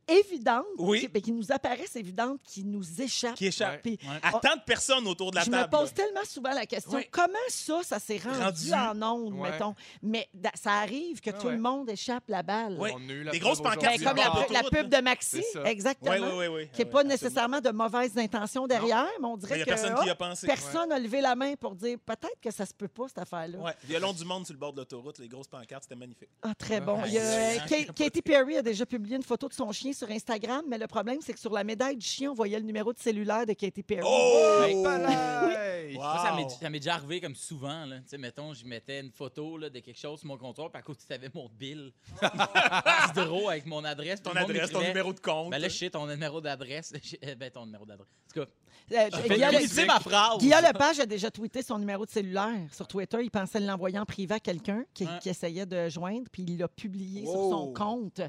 évidentes Oui. qui, qui nous apparaissent évidentes, qui nous échappent. Qui Ouais. À tant de personnes autour de la je me table. pose là. tellement souvent la question comment ça, ça s'est rendu, Rendu. en ondes, Ouais. mettons? Mais da- ça arrive que Ah tout ouais. le monde échappe la balle. Oui. On a eu la Des grosses pancartes Ben, comme la, la pub de Maxi, exactement. Oui, oui, oui. oui. Qui n'est pas nécessairement de mauvaises intentions derrière, mais on dirait que personne qui y a hop, pensé. personne n'a levé la main pour dire peut-être que ça se peut pas, cette affaire-là. Ouais. Violon du monde sur le bord de l'autoroute, les grosses pancartes, c'était magnifique. Ah, très bon. Ouais, Il y a- c'est- Ka- Katy Perry a déjà publié une photo de son chien sur Instagram, mais le problème, c'est que sur la médaille du chien, on voyait le numéro de cellulaire de Katy Perry. Oh! Wow. Moi, ça m'est- ça m'est déjà arrivé comme souvent. Là. Tu sais, mettons, je mettais une photo là, de quelque chose sur mon comptoir, puis à côté, tu avais mon bill. (laughs) Hydro avec mon adresse. Ton le adresse, ton numéro de compte. Ben là, je sais ton numéro d'adresse. (laughs) Je- ben, ton numéro d'adresse. En tout cas, Euh, Guillaume- utiliser ma phrase. Guillaume Lepage a déjà tweeté son numéro de cellulaire sur Twitter. Il pensait l'envoyer en privé à quelqu'un qui, essayait de joindre, puis il l'a publié sur son compte.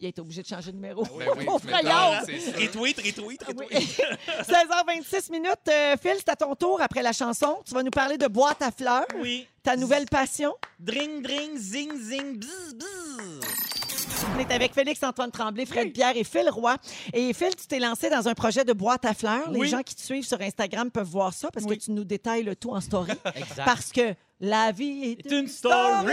Il a été obligé de changer de numéro. Ben oui, frayeur! Retweet, retweet, Ah oui. retweet. (laughs) 16h26 minutes. Euh, Phil, c'est à ton tour après la chanson. Tu vas nous parler de boîte à fleurs, Oui. ta nouvelle passion. Dring, dring, zing, zing, bzz, bzz. On est avec Félix-Antoine Tremblay, Fred Pierre et Phil Roy. Et Phil, tu t'es lancé dans un projet de boîte à fleurs. Les gens qui te suivent sur Instagram peuvent voir ça parce Oui. que tu nous détailles le tout en story. (laughs) Exact. parce que la vie est C'est une story!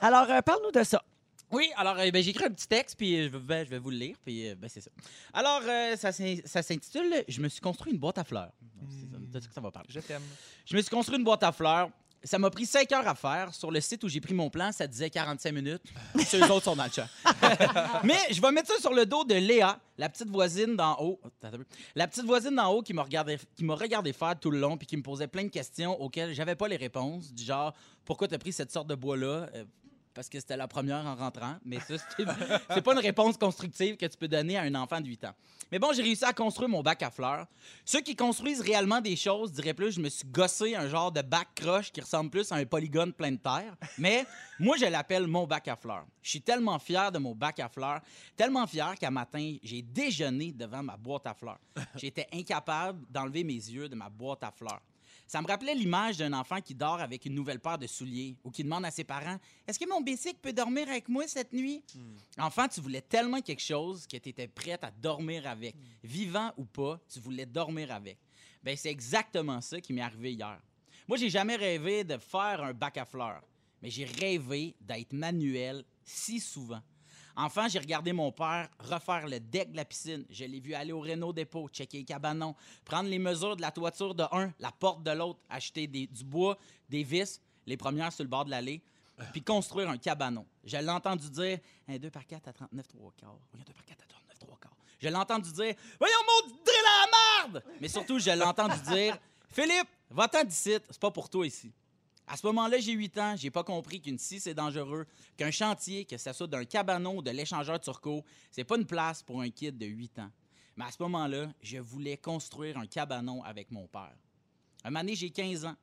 Alors, euh, parle-nous de ça. Oui, alors euh, ben, j'ai écrit un petit texte, puis euh, je, vais, je vais vous le lire, puis euh, ben, c'est ça. Alors, ça s'in- ça s'intitule « Je me suis construit une boîte à fleurs ». C'est ça- de ça que ça va parler. Je t'aime. Je me suis construit une boîte à fleurs. Ça m'a pris 5 heures à faire. Sur le site où j'ai pris mon plan, ça disait 45 minutes. Ceux (laughs) autres sont dans le chat. (laughs) Mais je vais mettre ça sur le dos de Léa, la petite voisine d'en haut. La petite voisine d'en haut qui m'a regardé, qui m'a regardé faire tout le long puis qui me posait plein de questions auxquelles j'avais pas les réponses. Du genre, pourquoi tu as pris cette sorte de bois-là? Parce que c'était la première en rentrant. Mais ça, (laughs) c'est pas une réponse constructive que tu peux donner à un enfant de 8 ans. Mais bon, j'ai réussi à construire mon bac à fleurs. Ceux qui construisent réellement des choses diraient plus, je me suis gossé un genre de bac croche qui ressemble plus à un polygone plein de terre. Mais moi, je l'appelle mon bac à fleurs. Je suis tellement fier de mon bac à fleurs, tellement fier qu'à matin, j'ai déjeuné devant ma boîte à fleurs. J'étais incapable d'enlever mes yeux de ma boîte à fleurs. Ça me rappelait l'image d'un enfant qui dort avec une nouvelle paire de souliers ou qui demande à ses parents Est-ce que mon bicycle peut dormir avec moi cette nuit? Enfant, tu voulais tellement quelque chose que tu étais prête à dormir avec. Vivant ou pas, tu voulais dormir avec. Ben, c'est exactement ça qui m'est arrivé hier. Moi, j'ai jamais rêvé de faire un bac à fleurs, mais j'ai rêvé d'être manuel si souvent. Enfant, j'ai regardé mon père refaire le deck de la piscine. Je l'ai vu aller au Renault Dépôt, checker les cabanons, prendre les mesures de la toiture de un, la porte de l'autre, acheter du bois, des vis, les premières sur le bord de l'allée, puis construire un cabanon. Je l'ai entendu dire un 2 par 4 à 39 3 quarts. Oui, un 2 par 4 à 39 3 quarts. Je l'ai entendu dire Voyons, mon drill à la marde! Mais surtout, je l'ai entendu dire Philippe, va-t'en d'ici, c'est pas pour toi ici. À ce moment-là, j'ai 8 ans, j'ai pas compris qu'une scie, c'est dangereux, qu'un chantier, que ce soit d'un cabanon ou de l'échangeur turco, c'est pas une place pour un kid de 8 ans. Mais à ce moment-là, je voulais construire un cabanon avec mon père. Un moment donné, j'ai 15 ans.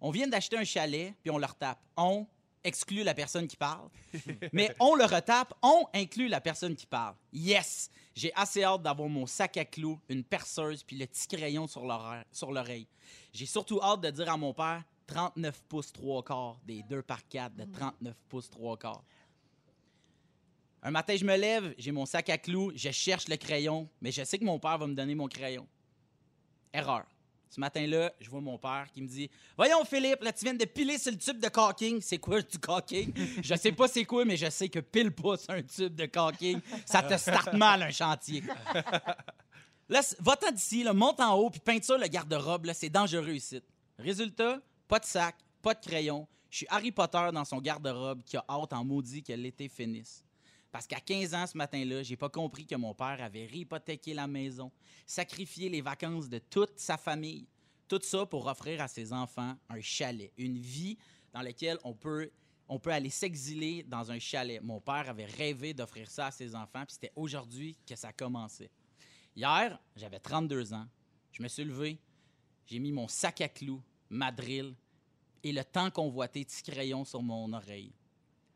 On vient d'acheter un chalet, puis on le retape. On exclut la personne qui parle, (laughs) mais on le retape, on inclut la personne qui parle. Yes! J'ai assez hâte d'avoir mon sac à clous, une perceuse, puis le petit crayon sur l'oreille- sur l'oreille. J'ai surtout hâte de dire à mon père 39 pouces 3 quarts, des 2 par 4 de 39 pouces 3 quarts. Un matin, je me lève, j'ai mon sac à clous, je cherche le crayon, mais je sais que mon père va me donner mon crayon. Erreur. Ce matin-là, je vois mon père qui me dit Voyons, Philippe, là, tu viens de piler sur le tube de caulking. C'est quoi du caulking? (laughs) Je sais pas c'est quoi, mais je sais que pile pas sur un tube de caulking, ça te starte (laughs) mal un chantier. Là, va-t'en d'ici, monte en haut, puis peinture le garde-robe, c'est dangereux ici. Résultat, pas de sac, pas de crayon. Je suis Harry Potter dans son garde-robe qui a hâte en maudit que l'été finisse. Parce qu'à 15 ans, ce matin-là, j'ai pas compris que mon père avait hypothéqué la maison, sacrifié les vacances de toute sa famille. Tout ça pour offrir à ses enfants un chalet, une vie dans laquelle on peut, on peut aller s'exiler dans un chalet. Mon père avait rêvé d'offrir ça à ses enfants, puis c'était aujourd'hui que ça commençait. Hier, j'avais 32 ans. Je me suis levé, j'ai mis mon sac à clous, ma drill et le temps convoité petit crayon sur mon oreille.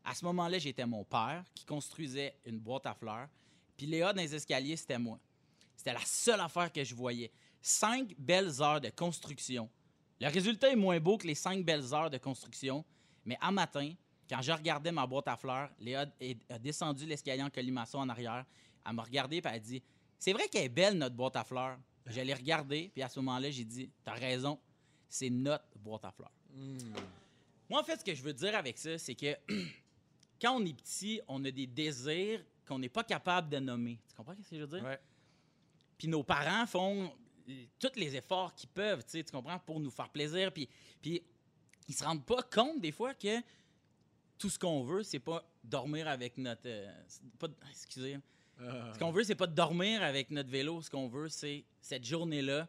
À ce moment-là, j'étais mon père qui construisait une boîte à fleurs, puis Léa dans les escaliers, c'était moi. C'était la seule affaire que je voyais. Cinq belles heures de construction. Le résultat est moins beau que les cinq belles heures de construction, mais à matin, quand je regardais ma boîte à fleurs, Léa a descendu l'escalier en colimaçon en arrière. Elle m'a regardé et elle a dit C'est vrai qu'elle est belle, notre boîte à fleurs. Je l'ai regardée, puis à ce moment-là, j'ai dit T'as raison, c'est notre boîte à fleurs. Moi, en fait, ce que je veux dire avec ça, c'est que (clears throat) quand on est petit, on a des désirs qu'on n'est pas capable de nommer. Tu comprends ce que je veux dire? Ouais. Puis nos parents font tous les efforts qu'ils peuvent, tu sais, tu comprends, pour nous faire plaisir. Puis, puis ils se rendent pas compte des fois que tout ce qu'on veut, c'est pas dormir avec notre. euh, pas, excusez. Ah. Ce qu'on veut, c'est pas de dormir avec notre vélo. Ce qu'on veut, c'est cette journée-là.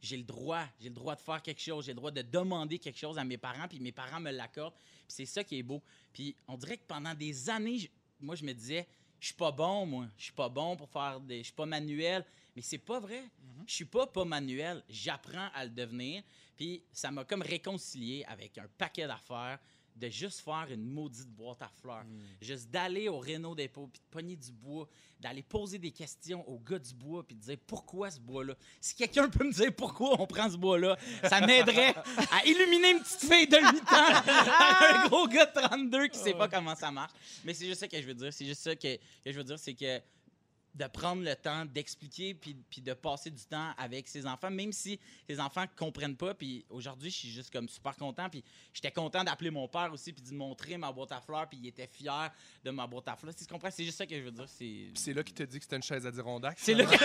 J'ai le droit, j'ai le droit de faire quelque chose, j'ai le droit de demander quelque chose à mes parents, puis mes parents me l'accordent. Puis c'est ça qui est beau. Puis on dirait que pendant des années, je- moi, je me disais, je suis pas bon, moi. Je suis pas bon pour faire des. Je suis pas manuel. Mais c'est pas vrai. Je suis pas pas manuel. J'apprends à le devenir. Puis ça m'a comme réconcilié avec un paquet d'affaires, de juste faire une maudite boîte à fleurs. Hmm. Juste d'aller au Renault dépôt, puis de pogner du bois, d'aller poser des questions au gars du bois, puis de dire pourquoi ce bois-là? Si quelqu'un peut me dire pourquoi on prend ce bois-là, ça m'aiderait (laughs) à illuminer une petite fille de 8 ans à un gros gars de 32 qui sait pas comment ça marche. Mais c'est juste ça que je veux dire. C'est juste ça que, que je veux dire, c'est que de prendre le temps d'expliquer puis, puis de passer du temps avec ses enfants, même si les enfants comprennent pas. Puis aujourd'hui, je suis juste comme super content. Puis j'étais content d'appeler mon père aussi puis de montrer ma boîte à fleurs. Puis il était fier de ma boîte à fleurs. Tu comprends? C'est juste ça que je veux dire. C'est... C'est là qu'il te dit que c'était une chaise à Dirondac. C'est là que... (laughs)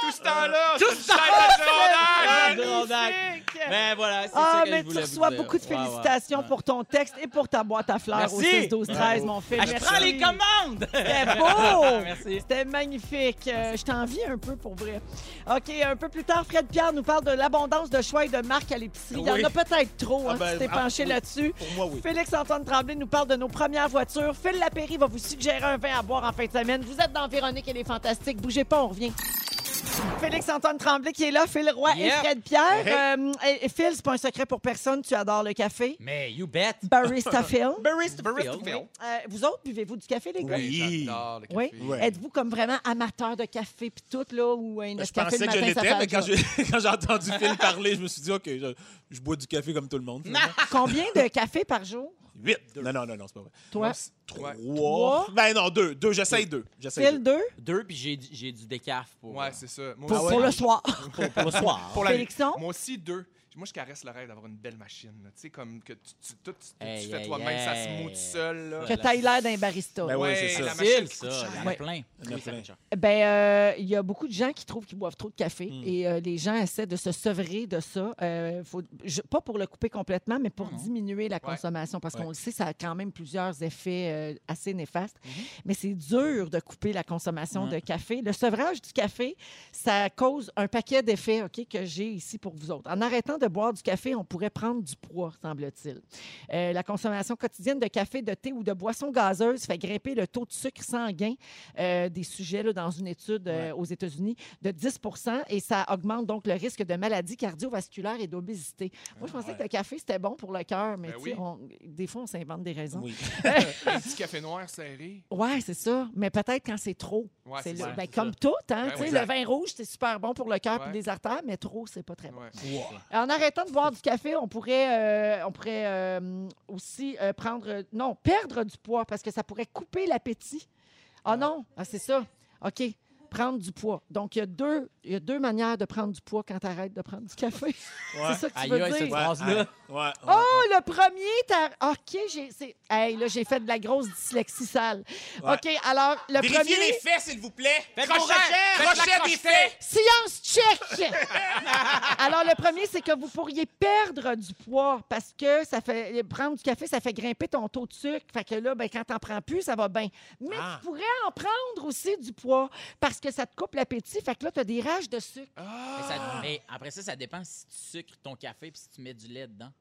Tout ce temps-là, Tout c'est une chaise à Dirondac! Mais voilà, c'est Ah, ça que mais je tu reçois vous dire. beaucoup de ouais. félicitations Ouais. pour ton texte et pour ta boîte à fleurs au Merci. 6 12 13 mon fils. Ah, je prends les commandes! C'était (laughs) beau! Merci. C'était magnifique. Euh, je t'envie un peu pour vrai. OK, un peu plus tard, Fred Pierre nous parle de l'abondance de choix et de marques à l'épicerie. Il y en a peut-être trop, Ah hein, ben, si t'es ah, penché oui. là-dessus. Pour moi, oui. Félix-Antoine Tremblay nous parle de nos premières voitures. Phil Lapéry va vous suggérer un vin à boire en fin de semaine. Vous êtes dans Véronique et les Fantastiques. Bougez pas, on revient. Félix-Antoine Tremblay qui est là, Phil Roy et. Fred Pierre. Euh, et- et Phil, c'est pas un secret pour personne, tu adores le café. Mais you bet! Barista (laughs) Phil. Barista Barista Phil. Phil. Euh, vous autres, buvez-vous du café, les gars? Oui. J'adore le café. Oui. Ouais. Êtes-vous comme vraiment amateur de café puis tout, là, ou un Ben, Je café pensais le que je matin, ça l'étais, fait mais quand job? j'ai, (laughs) quand j'ai entendu Phil parler, je me suis dit, OK, je, je bois du café comme tout le monde. finalement. Combien de café par jour? Huit. Non, non, non, non, c'est pas vrai. Toi? Trois. Trois. Ben non, deux. Deux, j'essaye deux. J'essaye Phil, deux. deux? Deux, puis j'ai, j'ai du décaf pour, Ouais, c'est ça. Moi Pour, aussi, pour le soir. pour, pour le soir. pour la Félixon? Moi aussi, deux. Moi, je caresse le rêve d'avoir une belle machine. Tu sais, comme que tu, tu, tout, tu, tu Hey, fais hey, toi-même, ça se moue tout seul. Là. Que t'ailles l'air d'un barista. Ben oui, Ouais, c'est ça. la C'est machine qui ça, coûte cher. il y en a Ouais. plein. Il Oui. Ben, euh, il y a beaucoup de gens qui trouvent qu'ils boivent trop de café Mm. et euh, les gens essaient de se sevrer de ça. Euh, faut, je- pas pour le couper complètement, mais pour diminuer la Ouais. consommation parce Ouais. qu'on le sait, ça a quand même plusieurs effets euh, assez néfastes. Mhm. Mais c'est dur de couper la consommation de café. Le sevrage du café, ça cause un paquet d'effets ok, que j'ai ici pour vous autres. En arrêtant de boire du café, on pourrait prendre du poids, semble-t-il. Euh, la consommation quotidienne de café, de thé ou de boissons gazeuses fait grimper le taux de sucre sanguin euh, des sujets là, dans une étude euh, aux États-Unis de 10 et ça augmente donc le risque de maladies cardiovasculaires et d'obésité. Moi, je pensais que le café, c'était bon pour le cœur, mais Ben oui. on- des fois, on s'invente des raisons. Oui. (laughs) Un petit café noir serré. Ouais, c'est ça. Mais peut-être quand c'est trop. Ouais, c'est c'est le- ça. ben, comme tout, hein, Ben le vin rouge, c'est super bon pour le cœur et Ouais. les artères, mais trop, c'est pas très bon. Ouais. En arrêtant de boire du café, on pourrait, euh, on pourrait euh, aussi euh, prendre, non, perdre du poids parce que ça pourrait couper l'appétit. Ah non, ah, c'est ça. OK. Prendre du poids. Donc, il y, a deux, il y a deux manières de prendre du poids quand tu arrêtes de prendre du café. (laughs) Ouais. c'est ça que tu Aïe, veux aïe, cette dire? Ouais, phrase-là. ouais, ouais. Oh, le premier, t'as... OK, j'ai... c'est- Hey, là, j'ai fait de la grosse dyslexie sale. Ouais. OK, alors, le Vérifiez premier... les faits, s'il vous plaît. Faites vos Crochet, recherches. crochet des faits. Science check! (laughs) Alors, le premier, c'est que vous pourriez perdre du poids parce que ça fait prendre du café, ça fait grimper ton taux de sucre. Fait que là, ben, quand t'en prends plus, ça va bien. Mais Ah. tu pourrais en prendre aussi du poids parce que ça te coupe l'appétit. Fait que là, t'as des rages de sucre. Mais, ça- mais après ça, ça dépend si tu sucres ton café puis si tu mets du lait dedans.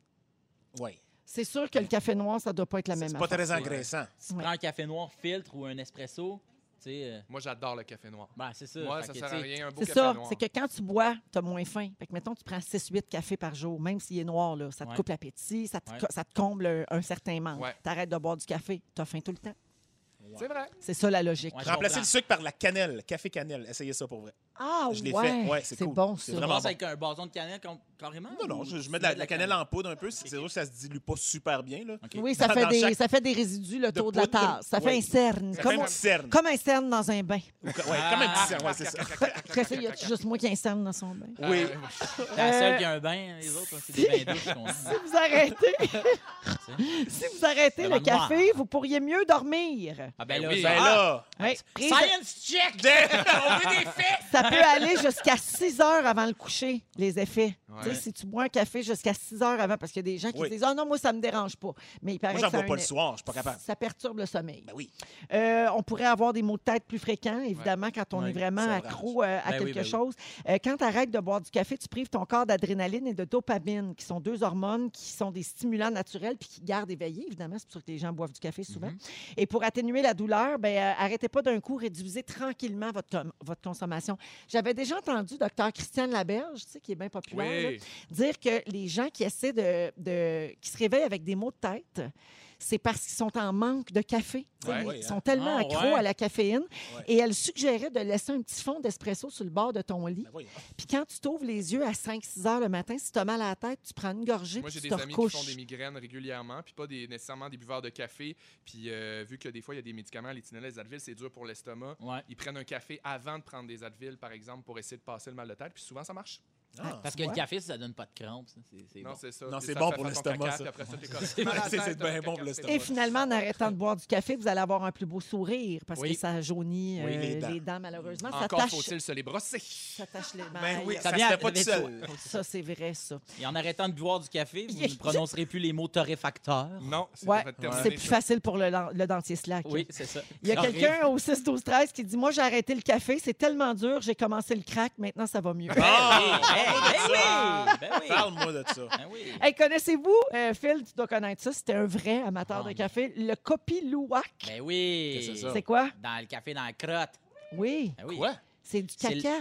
Oui. C'est sûr que le café noir, ça doit pas être la même C'est pas affaire. très engraissant. Si tu Ouais. prends un café noir filtre ou un espresso, tu sais, euh, Moi, j'adore le café noir. ben, c'est ça. Moi, Fait ça que, sert tu à sais, rien, un beau C'est café ça, noir. c'est que quand tu bois, tu as moins faim. Fait que mettons, tu prends 6-8 cafés par jour, même s'il est noir, là, ça te Ouais. coupe l'appétit, ça te, Ouais. co- ça te comble un, un certain manque. Ouais. Tu arrêtes de boire du café, tu as faim tout le temps. C'est vrai. C'est ça la logique. Ouais, Remplacer le sucre par la cannelle. Café cannelle. Essayez ça pour vrai. Ah, Je l'ai ouais. fait. Ouais, c'est cool. bon, C'est vraiment bon. avec un bâton de cannelle carrément? Non, non, je, mets de la, la cannelle en poudre un peu. C'est sûr que ça se dilue pas super bien. Là. Oui, ça Dans- fait, dans des, chaque- ça fait des résidus le de tour de la tasse. Ça fait Oui. un cerne. Ça Comme, fait un petit cerne. comme un cerne dans un bain. Ouais, comme un petit cerne, ouais, c'est ça. Après ça, il y a juste moi qui ai un cerne dans son bain? Oui. La seule Euh, qui a un bain, les autres, c'est des bains douches. Si vous arrêtez, (laughs) si vous arrêtez le café, vous pourriez mieux dormir. Ah ben Ben là, oui. ça- Ben. Oui. Science check! (laughs) On veut des faits! Peut aller jusqu'à 6 heures avant le coucher, les effets. Ouais. Si tu bois un café jusqu'à 6 heures avant, parce qu'il y a des gens qui Oui. disent Ah non, moi, ça me dérange pas. Mais il paraît Moi, que ça pas un- le soir, je suis pas capable. Ça perturbe le sommeil. Ben oui. Euh, on pourrait avoir des maux de tête plus fréquents, évidemment, quand on est vraiment accro euh, à Ben oui, quelque ben chose. Euh, quand tu arrêtes de boire du café, tu prives ton corps d'adrénaline et de dopamine, qui sont deux hormones qui sont des stimulants naturels puis qui gardent éveillé, évidemment. C'est pour ça que les gens boivent du café souvent. Et pour atténuer la douleur, ben, arrêtez pas d'un coup, réduisez tranquillement votre, consommation. J'avais déjà entendu docteur Christiane Laberge, tu sais, qui est bien populaire, Oui. dire que les gens qui essaient de, de- qui se réveillent avec des maux de tête, c'est parce qu'ils sont en manque de café. Ils sont hein. tellement Ah, accros ouais. à la caféine. Ouais. Et elle suggérait de laisser un petit fond d'espresso sur le bord de ton lit. Ben oui. Puis quand tu t'ouvres les yeux à 5-6 heures le matin, si tu as mal à la tête, tu prends une gorgée Moi, j'ai des te amis qui font des migraines régulièrement, puis pas des, nécessairement des buveurs de café. Puis euh, vu que des fois, il y a des médicaments, les Tylenol, les Advil, c'est dur pour l'estomac. Ouais. Ils prennent un café avant de prendre des Advil, par exemple, pour essayer de passer le mal de tête. Puis souvent, ça marche. Ah. Parce que Ouais. le café, ça donne pas de crampes. ça. C'est- c'est Non, c'est ça. Non, Puis c'est ça bon fait pour faire ton l'estomac, caca, ça. puis après ça, t'es (laughs) comme- C'est mal à la c'est- c'est tête, bien t'as bon pour caca, l'estomac. Et finalement, en arrêtant de boire du café, vous allez avoir un plus beau sourire parce Oui. que ça jaunit Oui, euh, les dents. les dents, malheureusement. Ça Encore tâche, faut-il se les brosser. ça tâche les Ben oui, ça vient se fait pas tout seul. Ça, c'est vrai, ça. Et en arrêtant de boire du café, vous (laughs) ne prononcerez plus les mots torréfacteur. Non, c'est Ouais, terminé, c'est plus ça. facile pour le, le dentier slack. Oui, c'est ça. Il y a quelqu'un au 6 12 13 qui dit Moi, j'ai arrêté le café, c'est tellement dur, j'ai commencé le crack, maintenant ça va mieux. Ah! (laughs) Ben oui, ben oui. Parle-moi de ça. Ben oui. Hey, connaissez-vous, euh, Phil, tu dois connaître ça, c'était un vrai amateur Ah, de café, le Kopi Luwak. Ben oui. C'est ça? C'est quoi? Dans le café dans la crotte. Oui, Ben oui. Quoi? c'est du C'est le- caca.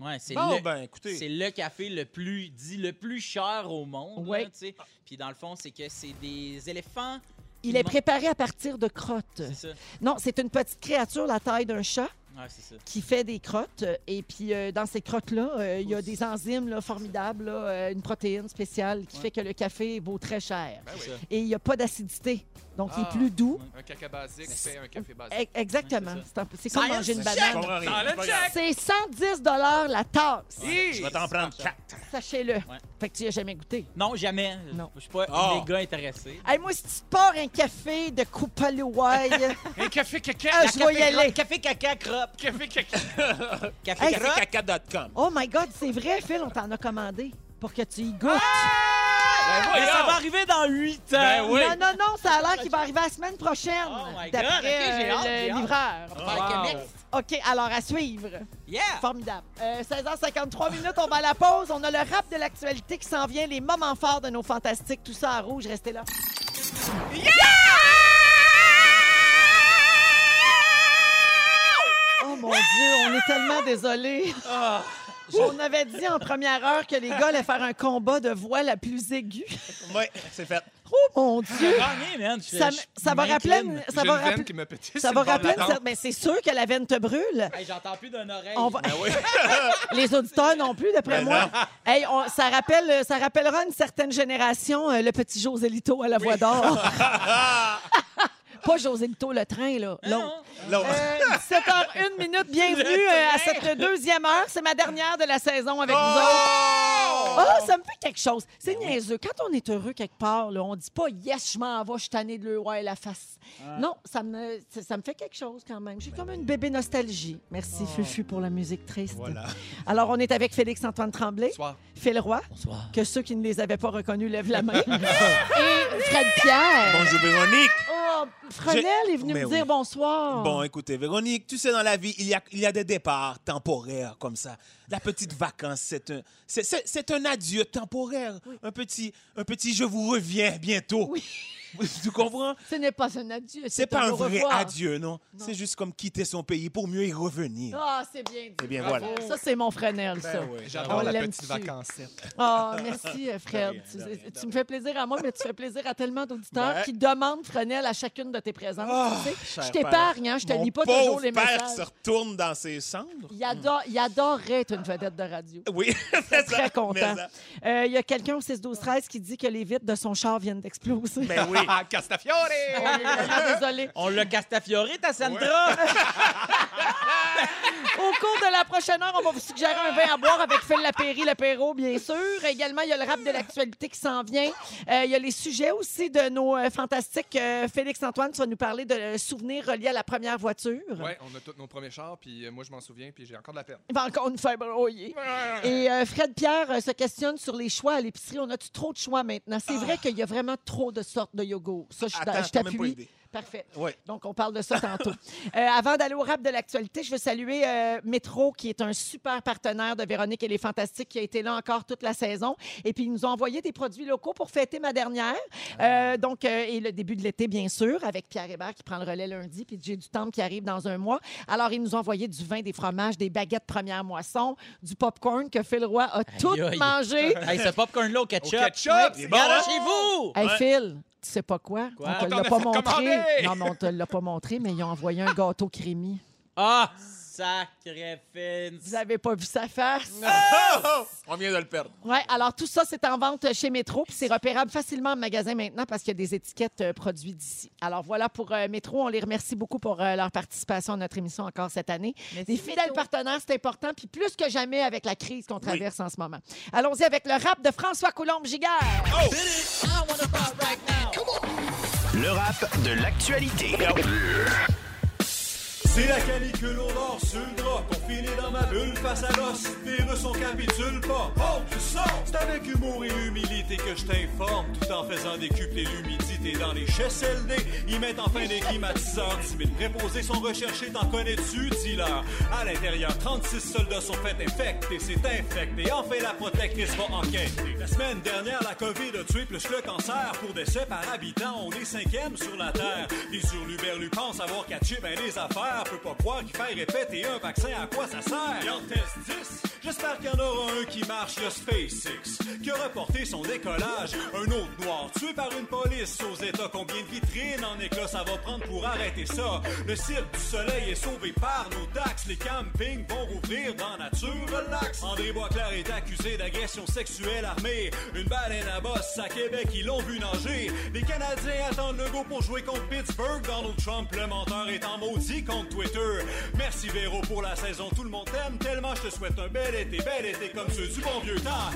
Ouais, c'est Bon, le, ben, écoutez. c'est le café le plus dit le plus cher au monde. Ouais. là, tu sais. Puis dans le fond, c'est que c'est des éléphants. Il est préparé à partir de crottes. C'est ça. Non, c'est une petite créature la taille d'un chat Ouais, c'est ça. qui fait des crottes. Et puis, euh, dans ces crottes-là, euh, il y a des enzymes là, formidables, là, euh, une protéine spéciale qui Ouais. fait que le café vaut très cher. Ben oui. Et il n'y a pas d'acidité. Donc, il Ah. est plus doux. Un caca basique fait un café basique. Exactement. Ouais, c'est un comme manger une banane. C'est pas grave. C'est 110 la tasse. Je vais t'en prendre quatre. Sachez-le. Fait que tu n'y as jamais goûté? Non, jamais. Non. Je suis pas Ah. méga intéressé. Hey, moi, si tu pars un café de Coupalouaille, (laughs) Un café caca! ah, je vais y aller. Café caca crotte. Café caca! (laughs) Café Hey. Caca.com. Oh my God, c'est vrai, Phil, on t'en a commandé pour que tu y goûtes. Mais ça va arriver dans 8 ans. Ben oui. Non, non, non, ça a l'air qu'il va arriver la semaine prochaine. Oh my God, D'après ok, j'ai euh, hâte, j'ai le livreur. On va faire Wow. Québec. OK, alors à suivre. Yeah! Formidable. Euh, 16h53 minutes, on va à la pause. On a le rap de l'actualité qui s'en vient, les moments forts de nos fantastiques. Tout ça à rouge, restez là. Oh mon Dieu, on est tellement désolés. Ah, On avait dit en première heure que les gars allaient faire un combat de voix la plus aiguë. Oui, c'est fait. Oh mon Dieu! Gagné, man. Je- Ça, je- ça va rappeler une- ça va rappeler qui me pétisse ça va rappeler mais c'est sûr que la veine te brûle. Hey, J'entends plus d'une oreille. On va- Ben oui. (laughs) Les auditeurs non plus, d'après Ben moi. Hey, on- ça, rappelle, ça rappellera une certaine génération, euh, le petit Joselito à la voix d'or. (laughs) Pas Joselito le train, là. L'autre. non. L'autre. Euh, 17h01 minute, bienvenue euh, à cette deuxième heure. C'est ma dernière de la saison avec vous autres. Oh, ça me fait quelque chose. C'est niaiseux. Quand on est heureux quelque part, là, on dit pas yes, je m'en vais, je suis tanné de le ouais la face. Non, ça me, ça, ça me fait quelque chose quand même. J'ai comme une bébé nostalgie. Merci Fufu pour la musique triste. Voilà. Alors, on est avec Félix-Antoine Tremblay, Bonsoir. Phil Roy, Bonsoir. que ceux qui ne les avaient pas reconnus lèvent la main, (laughs) et Fred Pierre. Bonjour Véronique. Oh, Frenel est venu Mais me dire oui. bonsoir. Bon, écoutez, Véronique, tu sais, dans la vie, il y a, il y a des départs temporaires comme ça. La petite vacance, c'est un, c'est, c'est- c'est un adieu temporaire. Un, petit, un petit je vous reviens bientôt. Oui. (laughs) Tu comprends? Ce n'est pas un adieu. C'est pas un vrai revoir. adieu, non? C'est juste comme quitter son pays pour mieux y revenir. Ah, c'est bien dit. Eh bien, Bravo. voilà. Ça, c'est mon Frenel, ça. Ben oui. J'adore On la petite vacancette. Ah, merci, (laughs) euh, Fred. Rien, tu, rien, me fais plaisir à moi, mais tu fais plaisir à tellement d'auditeurs Ben. qui demandent Frenel à chacune de tes présences. Ah, tu sais. cher je t'épargne, hein, je te Mon lis pas pauvre toujours les père messages. se retourne dans ses cendres. Il, adore, il adorerait être une vedette de radio. (laughs) Oui, serait très content. Euh, Il y a quelqu'un au 6-12-13 qui dit que les vitres de son char viennent d'exploser. Ben oui. (laughs) Castafiore! (laughs) Désolé. On l'a castafioré, ta Sandra. Au cours de la prochaine heure, on va vous suggérer un vin à boire avec Phil Lapéry, l'apéro, bien sûr. Également, il y a le rap de l'actualité qui s'en vient. Euh, il y a les sujets aussi de nos euh, fantastiques. euh, Félix-Antoine, tu vas nous parler de souvenirs reliés à la première voiture. Ouais, on a tous nos premiers chars, puis euh, moi, je m'en souviens, puis j'ai encore de la peine. Il va encore nous faire broyer. Et euh, Fred Pierre euh, se questionne sur les choix à l'épicerie. On a-tu trop de choix maintenant? C'est vrai qu'il y a vraiment trop de sortes de yogourt. Ça, je, je t'appuie. Parfait. Ouais. Donc, on parle de ça tantôt. (laughs) Euh, avant d'aller au rap de l'actualité, je veux saluer euh, Métro, qui est un super partenaire de Véronique et les Fantastiques, qui a été là encore toute la saison. Et puis, ils nous ont envoyé des produits locaux pour fêter ma dernière. Euh, donc, euh, et le début de l'été, bien sûr, avec Pierre Hébert qui prend le relais lundi, puis J'ai du temps qui arrive dans un mois. Alors, ils nous ont envoyé du vin, des fromages, des baguettes première moisson, du popcorn que Phil Roy a tout aïe. mangé. Hey, ce popcorn-là au ketchup. Au ketchup, c'est c'est bon, bon, hein? chez vous! Hey Ouais. Phil, tu sais pas quoi? Quoi? On On te t'en l'a a pas fait montré. commander. Non, mais on te l'a pas montré, mais ils ont envoyé un gâteau crémi. Ah, Vous avez pas vu sa face? Oh! (laughs) On vient de le perdre. Oui, alors tout ça, c'est en vente chez Métro, puis c'est repérable facilement en magasin maintenant parce qu'il y a des étiquettes euh, produits d'ici. Alors voilà pour euh, Métro. On les remercie beaucoup pour euh, leur participation à notre émission encore cette année. des fidèles partenaires, c'est important, puis plus que jamais avec la crise qu'on traverse en ce moment. Allons-y avec le rap de François Coulombe-Giguère. Le rap de l'actualité. C'est la canicule au nord sur le Confiné dans ma bulle face à l'os Virus on capitule pas. Oh, je sors! C'est avec humour et humilité que je t'informe. Tout en faisant décupler l'humidité dans les CHSLD Ils mettent enfin des 10 000 préposés sont recherchés T'en connais-tu, dis-leur À l'intérieur, 36 soldats sont faits infectés C'est infecté. Enfin la protectrice va enquêter. La semaine dernière, la COVID a tué plus le cancer. Pour décès par habitant, on est cinquième sur la Terre. Et sur l'Uberlu pense avoir catché ben les affaires Peut pas croire qu'il fait répéter un vaccin, à quoi ça sert? Il en teste 10. J'espère qu'il y en aura un qui marche, le SpaceX, qui a reporté son décollage. Un autre noir, tué par une police aux États. Combien de vitrines en éclat ça va prendre pour arrêter ça? Le cirque du soleil est sauvé par nos taxes. Les campings vont rouvrir dans nature relax. André Boisclair est accusé d'agression sexuelle armée. Une baleine à bosse à Québec, ils l'ont vu nager. Les Canadiens attendent le go pour jouer contre Pittsburgh. Donald Trump, le menteur, est en maudit contre Twitter. Merci Véro pour la saison. Tout le monde t'aime tellement. Je te souhaite un bel été, bel été comme ceux du bon vieux temps.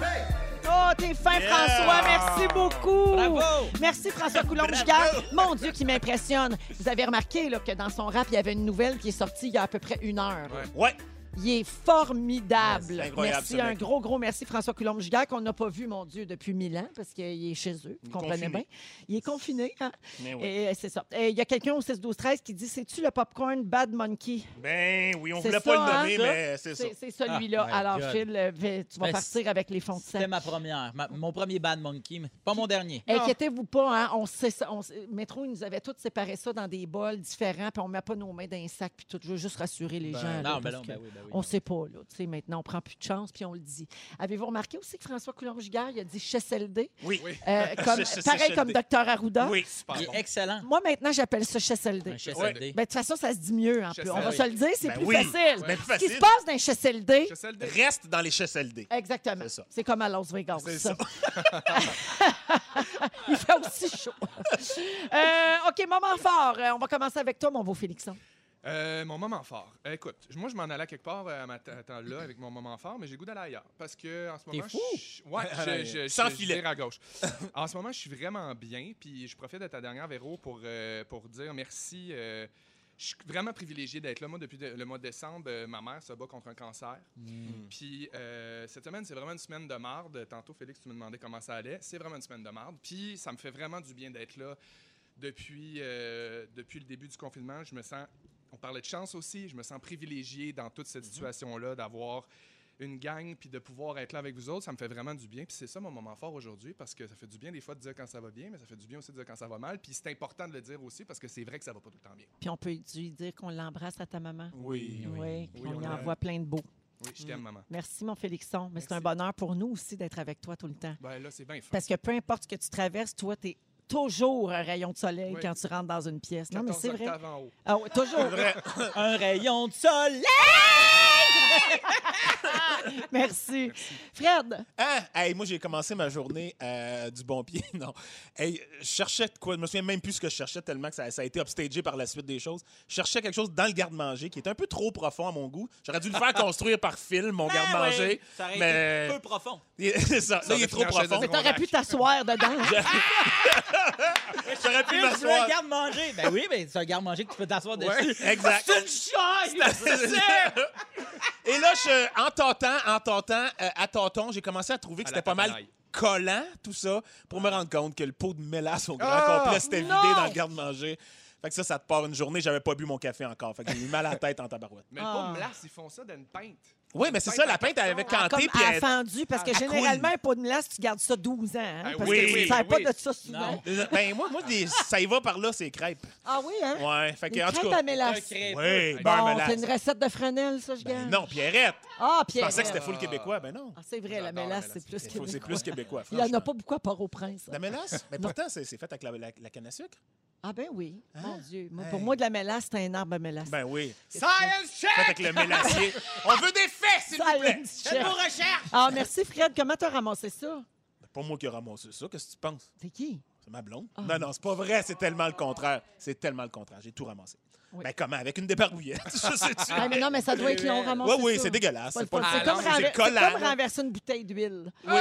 Oh, t'es fin, Yeah! François. Merci beaucoup. Bravo! Merci, François (laughs) Coulombe-Giguère. Mon Dieu, qui m'impressionne. Vous avez remarqué là, que dans son rap, il y avait une nouvelle qui est sortie il y a à peu près une heure. Ouais. Ouais. Il est formidable. Ouais, merci, un gros, gros merci, François Coulombe-Giguère, qu'on n'a pas vu, mon Dieu, depuis mille ans, parce qu'il est chez eux. Vous comprenez bien. Il est confiné. Hein? Mais oui. Et euh, c'est ça. Et Il y a quelqu'un au 6-12-13 qui dit C'est-tu le popcorn Bad Monkey? Ben oui, on voulait ça, pas le hein, nommer, mais c'est ça. C'est celui-là. Ah, my Alors, God. Phil, euh, vais- tu vas Ben, partir avec les fonds de C'était ma première. ma- mon premier Bad Monkey, mais pas mon dernier. Inquiétez-vous pas, hein, on sait ça. On, Métro, ils nous avaient tous séparé ça dans des bols différents, puis on met pas nos mains dans un sac, puis tout. Je veux juste rassurer les Ben, gens. là, non, ben parce non, ben que oui, ben oui. On sait pas, là. Tu sais, maintenant, on prend plus de chance, puis on le dit. Avez-vous remarqué aussi que François Coulombe-Giguère, il a dit CHSLD? Oui. Oui. Euh, (laughs) comme, CHSLD. pareil comme Dr Arruda. Oui. Super Il est bon. excellent. Moi, maintenant, j'appelle ça CHSLD. Un CHSLD. Ben, de toute façon, ça se dit mieux, en plus. On va CHSLD. se le dire, c'est Ben plus oui. facile. Ben, plus Ce qui se facile. passe dans un CHSLD, le Reste dans les CHSLD. exactement. C'est ça. C'est comme à Las Vegas. C'est ça. ça. (laughs) Il fait aussi chaud. Euh, OK, moment fort. Euh, on va commencer avec toi, mon beau Félixon. Euh, mon moment fort. Euh, écoute, moi, je m'en allais quelque part euh, à ma ta- là avec mon moment fort, mais j'ai goût d'aller ailleurs. Parce que en ce moment. fou? je- Ouais, (laughs) je, je, je- Sans je filet. vire à gauche. (laughs) en ce moment, je suis vraiment bien, puis je profite de ta dernière, Véro, pour, pour dire merci. je suis vraiment privilégié d'être là. Moi, depuis de- le mois de décembre, ma mère se bat contre un cancer. Puis euh, cette semaine, c'est vraiment une semaine de marde. Tantôt, Félix, tu me demandais comment ça allait. C'est vraiment une semaine de marde. Puis ça me fait vraiment du bien d'être là. Depuis, depuis le début du confinement, je me sens. On parlait de chance aussi. Je me sens privilégié dans toute cette situation-là d'avoir une gang puis de pouvoir être là avec vous autres. Ça me fait vraiment du bien. Puis c'est ça mon moment fort aujourd'hui parce que ça fait du bien des fois de dire quand ça va bien, mais ça fait du bien aussi de dire quand ça va mal. Puis c'est important de le dire aussi parce que c'est vrai que ça va pas tout le temps bien. Puis on peut lui dire qu'on l'embrasse à ta maman. Oui. Oui, on on lui a- envoie plein de beaux. Oui, je t'aime, maman. Merci, mon Félixon. Mais c'est un bonheur pour nous aussi d'être avec toi tout le temps. Ben là, c'est bien. Parce que peu importe ce que tu traverses, toi, tu es toujours un rayon de soleil Oui. quand tu rentres dans une pièce. Non, mais 14 c'est vrai. octaves en haut. Ah oui, toujours. (laughs) Un rayon de soleil! (laughs) Merci. Fred, Ah, hey, moi, j'ai commencé ma journée euh, du bon pied. (laughs) Non. Hey, je cherchais de quoi? Je me souviens même plus ce que je cherchais tellement que ça, ça a été upstagé par la suite des choses. Je cherchais quelque chose dans le garde-manger qui est un peu trop profond à mon goût. J'aurais dû le faire (laughs) construire par fil, mon garde-manger. Ah ouais, Ça aurait mais- été peu profond. C'est ça. Là, il est trop profond. de t'aurais pu t'asseoir dedans. J'aurais pu Tu veux un m'asseoir. garde-manger? Ben oui, mais c'est un garde-manger que tu peux t'asseoir Ouais, dessus. exact. C'est une chaise! Et là, je, en tâtant, en tâtant, euh, à tâton, j'ai commencé à trouver que c'était pas mal collant, tout ça, pour me rendre compte que le pot de mélasse au grand Ah! complet s'était vidé Non! dans le garde-manger. Fait que ça, ça te part une journée, j'avais pas bu mon café encore. Fait que j'ai eu mal à la tête en tabarouette. Mais le Ah. pot de glace, ils font ça d'une pinte. Oui, mais c'est ça, la pinte, elle avait Ah, canté, comme puis elle... fendu, parce que à généralement, un pot de mélasse, tu gardes ça 12 ans. hein, Ah, parce oui, que tu oui, sers pas oui. de ça souvent. Non. Ben, moi, moi des- ça y va par là, c'est crêpes. Ah oui, hein? Ouais, fait que, en tout crêpes cas... à Un mélasse. Oui, beurre Bon, mélasse. c'est une recette de Fresnel, ça, je Ben gagne. non, Pierrette. Ah, Je Pierre. pensais que c'était full québécois. Ben non. Ah, c'est vrai, la J'adore la mélasse, mélasse. c'est plus C'est full- c'est québécois. plus québécois, Il n'y en a franchement. pas beaucoup à Port-au-Prince. La mélasse? (laughs) Mais pourtant, c'est c'est fait avec la, la- la canne à sucre. Ah ben oui, Hein? mon Dieu. Moi, Hey. Pour moi, de la mélasse, c'est un arbre à mélasse. Ben oui. Science check! Fait avec le mélassier. On veut des faits, s'il vous plaît. Faites vos recherches! Ah, merci, Fred. Comment t'as ramassé ça? C'est pas moi qui ai ramassé ça. Qu'est-ce que tu penses? C'est qui? C'est ma blonde. Ah. Non, non, c'est pas vrai. C'est tellement le contraire. C'est tellement le contraire. J'ai tout ramassé. Oui. Ben comment? Avec une débarbouillette. (laughs) Je sais-tu? Ah, mais non, mais ça doit être long ramassé. Oui, oui, c'est dégueulasse. Pas C'est le fun. comme, renver- renverser une bouteille d'huile. Oui.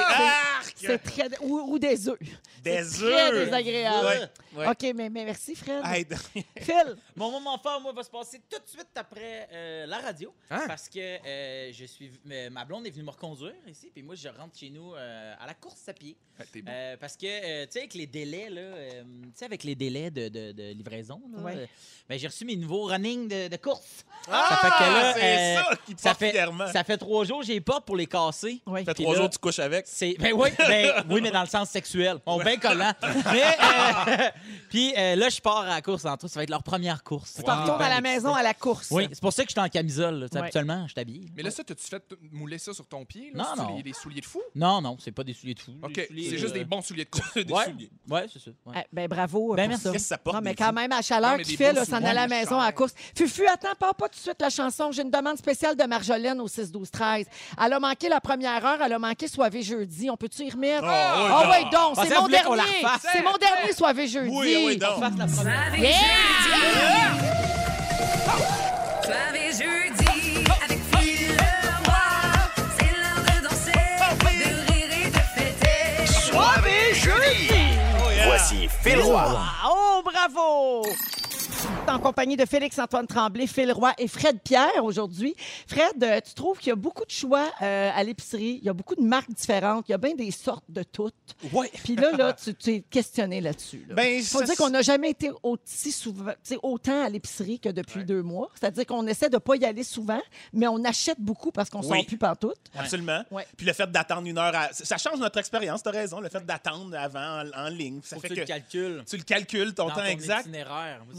C'est très... Ou, ou des œufs. Des C'est œufs. Très désagréable. OK, mais, mais merci, Fred. Hey, (laughs) Phil, Mon moment fort, moi, va se passer tout de suite après euh, la radio. Hein? Parce que euh, je suis, ma blonde est venue me reconduire ici. Puis moi, je rentre chez nous euh, à la course à pied. Ouais. Euh, parce que, euh, tu sais, avec les délais, là, euh, tu sais, avec les délais de, de- de livraison, là, Ouais. euh, ben, j'ai reçu mes running de, de course. Ah, Ça fait que là, c'est euh, ça qui Ça fait, fièrement. ça fait trois jours, j'ai pas pour les casser. oui. Ça fait Puis trois là- jours que tu couches avec. C'est ben oui, ben, (laughs) oui, mais dans le sens sexuel. Bon, bien collant. (laughs) Mais euh, (laughs) puis euh, là, je pars à la course en tout. Ça va être leur première course. Tu t'en retournes à la maison à la course. Oui, c'est pour ça que je suis en camisole. là. Tu sais, Ouais. Habituellement, je t'habille. Mais là, ça, t'as-tu fait mouler ça sur ton pied? Là? Non, non. Les, les souliers de fou? Non, non, c'est pas des souliers de fou. OK, Des souliers, c'est juste euh, des bons souliers de course. Des Ouais, souliers. ouais c'est ça. ouais. Eh ben bravo Ben, pour merci. ça. Qu'est-ce que ça porte, Non, mais des quand même, à la chaleur mais qu'il des fait, beaux là, s'en aller à la mais maison à la course. Fufu, attends, pas pas tout de suite la chanson. J'ai une demande spéciale de Marjolaine au 6-12-13. Elle a manqué la première heure, elle a manqué Soivé jeudi. On peut-tu y remettre? Oh, Ah oui, ouais, donc. donc, Ah, c'est mon dernier. C'est mon dernier Soivé jeudi. Oui, oui, donc. On fasse la première. Soirée Yeah! jeudi. Avec Phil Leroy. C'est l'heure de danser, de rire et de fêter. Soirée jeudi. Voici Phil Roy. Oh, bravo! En compagnie de Félix-Antoine Tremblay, Phil Roy et Fred Pierre aujourd'hui. Fred, euh, tu trouves qu'il y a beaucoup de choix euh, à l'épicerie. Il y a beaucoup de marques différentes. Il y a bien des sortes de toutes. Ouais. Puis là, là tu tu es questionné là-dessus. là. Ben, Il faut ça- dire qu'on n'a jamais été aussi souvent, tu sais, autant à l'épicerie que depuis deux mois. C'est-à-dire qu'on essaie de ne pas y aller souvent, mais on achète beaucoup parce qu'on ne Oui. sort plus partout. Absolument. Ouais. Puis le fait d'attendre une heure, à- ça change notre expérience, t'as raison, le fait d'attendre avant en, en ligne. Ça Faut fait que tu le calcules. tu le calcules, ton dans temps ton exact.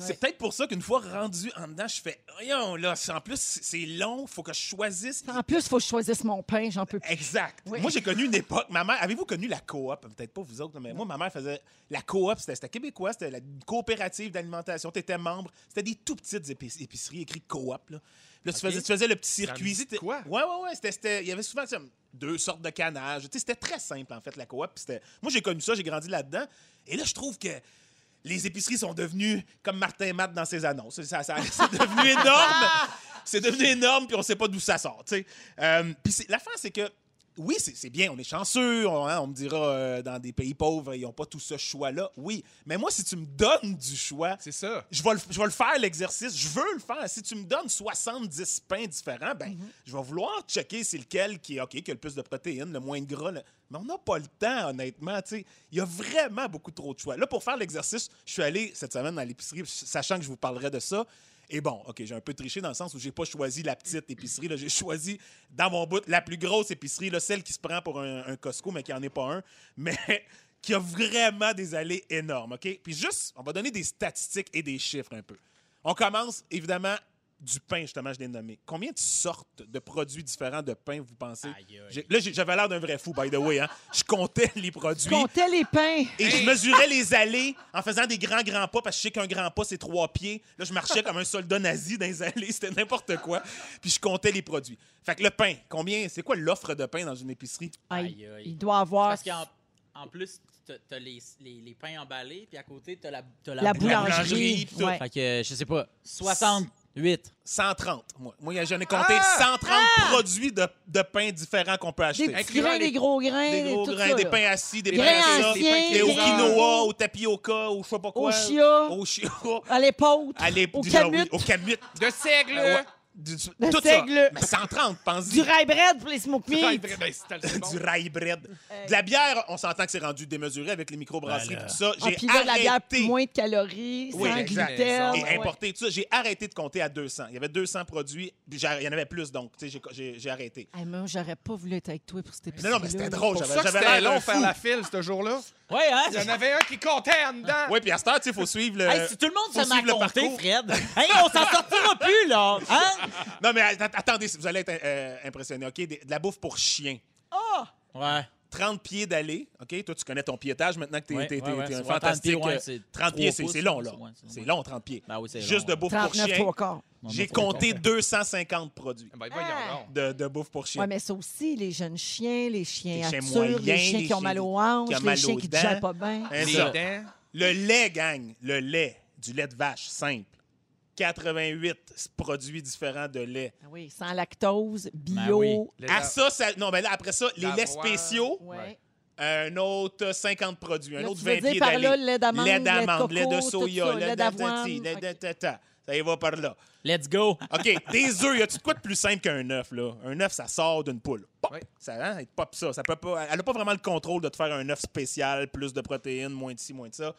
C'est peut-être pour ça qu'une fois rendu en dedans, je fais, voyons, là, c'est- en plus, c'est- long, faut que je choisisse. En plus, il faut que je choisisse mon pain, j'en peux plus. Exact. Oui. Moi, j'ai connu une époque. Ma mère, avez-vous connu la coop? Peut-être pas vous autres, mais moi, ma mère faisait la coop. C'était québécois, c'était la coopérative d'alimentation. Tu étais membre. C'était des tout petites épic- épiceries écrites coop. Là, Là, tu, faisais, tu faisais le petit circuit. quoi? Ouais, ouais, ouais. C'était- c'était- Il y avait souvent deux sortes de canage. Tu sais, C'était très simple, en fait, la coop. Moi, j'ai connu ça, j'ai grandi là-dedans. Et là, je trouve que les épiceries sont devenues comme Martin Matt dans ses annonces. Ça, ça- c'est devenu énorme. (laughs) C'est devenu énorme, puis on sait pas d'où ça sort. Euh, puis c'est- l'affaire, c'est que oui, c'est bien, on est chanceux, on, hein, on me dira euh, dans des pays pauvres, ils n'ont pas tout ce choix-là. Oui, mais moi, si tu me donnes du choix, C'est ça. je vais, le, je vais le faire, l'exercice. Je veux le faire. Si tu me donnes 70 pains différents, ben, Mhm. je vais vouloir checker c'est lequel qui est OK, qui a le plus de protéines, le moins de gras. le- Mais on n'a pas le temps, honnêtement. tu sais. Il y a vraiment beaucoup trop de choix. Là, pour faire l'exercice, je suis allé cette semaine dans l'épicerie, sachant que je vous parlerai de ça. Et bon, OK, j'ai un peu triché dans le sens où j'ai pas choisi la petite épicerie. J'ai choisi, dans mon bout, la plus grosse épicerie, là, celle qui se prend pour un, un Costco, mais qui n'en est pas un. (laughs) Mais qui a vraiment des allées énormes, OK? Puis juste, on va donner des statistiques et des chiffres un peu. On commence, évidemment, du pain, justement, je l'ai nommé. Combien de sortes de produits différents de pain, vous pensez? Aïe, aïe. Là, j'avais l'air d'un vrai fou, by the way. Hein? Je comptais les produits. Comptais les pains. Et je mesurais les allées en faisant des grands, grands pas, parce que je sais qu'un grand pas, c'est trois pieds. Là, je marchais comme un soldat nazi dans les allées. C'était n'importe quoi. Puis je comptais les produits. Fait que le pain, combien... C'est quoi l'offre de pain dans une épicerie? Il, Aïe, aïe. il doit avoir. Parce qu'en en plus, t'as les, les, les pains emballés, puis à côté, t'as la, t'as la, La boulangerie. boulangerie. ouais. Fait que, je sais pas, 68. 130. Moi, moi j'en ai compté Ah! 130 produits de, de pain différents qu'on peut Des acheter. petits Incluant grains, les- des gros grains. Des gros grains, ça, des là. pains assis, des Des pains grains à ça, anciens, des au des grains- quinoa, au tapioca, au je sais pas quoi. Au chia, Au chia. à l'épaule, À au oui, camut, Au camut. De seigle! Euh, ouais. Du, du- Le tout seigle. ça. Mais 130, pense-y. du rye bread pour les smoke Ah, ben, c'est c'est (laughs) bon. du rye bread. De la bière, on s'entend que c'est rendu démesuré avec les microbrasseries et tout ça. Ah, J'ai puis là, la bière, arrêté. moins de calories, Oui, sans gluten. Et ouais. importé tout ça. J'ai arrêté de compter à 200. Il y avait 200 produits, puis il y en avait plus, donc tu sais, j'ai- j'ai j'ai arrêté. Hey, moi, j'aurais pas voulu être avec toi pour cet épisode. Non, non, mais c'était drôle. J'avais l'air long faire la file ce jour-là? Ouais, hein? Il y en avait un qui comptait en dedans. Oui, puis à cette heure, il faut suivre le. Hey, si tout le monde faut se met à compter. Fred, hey, on s'en sortira (laughs) plus, là! Hein? Non, mais att- attendez, vous allez être euh, impressionné. OK, de la bouffe pour chiens. Ouais. 30 pieds d'aller. OK, toi, tu connais ton piétage maintenant que tu es, Ouais, t'es- ouais, ouais, t'es un 30 fantastique. pieds, ouais, euh, c'est 30 pieds, c'est long, là. ouais, c'est- long, 30 pieds. Ben oui, Juste long, de bouffe 39 pour quarts. J'ai compté non, 250 produits Ben, Ah. de, de bouffe pour chiens. Ouais, mais ça aussi, les jeunes chiens, les chiens Les chiens les chiens qui ont mal aux hanches, les chiens qui dents. digèrent pas bien. Hein. Le lait, gang. Le lait. Du lait de vache, simple. 88 produits différents de lait. Ah Oui, sans lactose, Ben bio. oui. Les À dents. ça, ça- non, mais là, après ça, les laits spéciaux, Ouais. un autre 50 produits, un Là, autre tu veux 20 dire pieds par d'aller. là, lait d'amande, lait lait de d'amande, lait de soya, lait d'avoine. tati, lait de Ok. tata. Ça y va par là. Let's go! (laughs) OK, des œufs, y a-tu de quoi de plus simple qu'un œuf, là? Un œuf, ça sort d'une poule. Pop! Oui. Ça, hein, elle pop ça. ça peut pas, elle n'a pas vraiment le contrôle de te faire un œuf spécial, plus de protéines, moins de ci, moins de ça.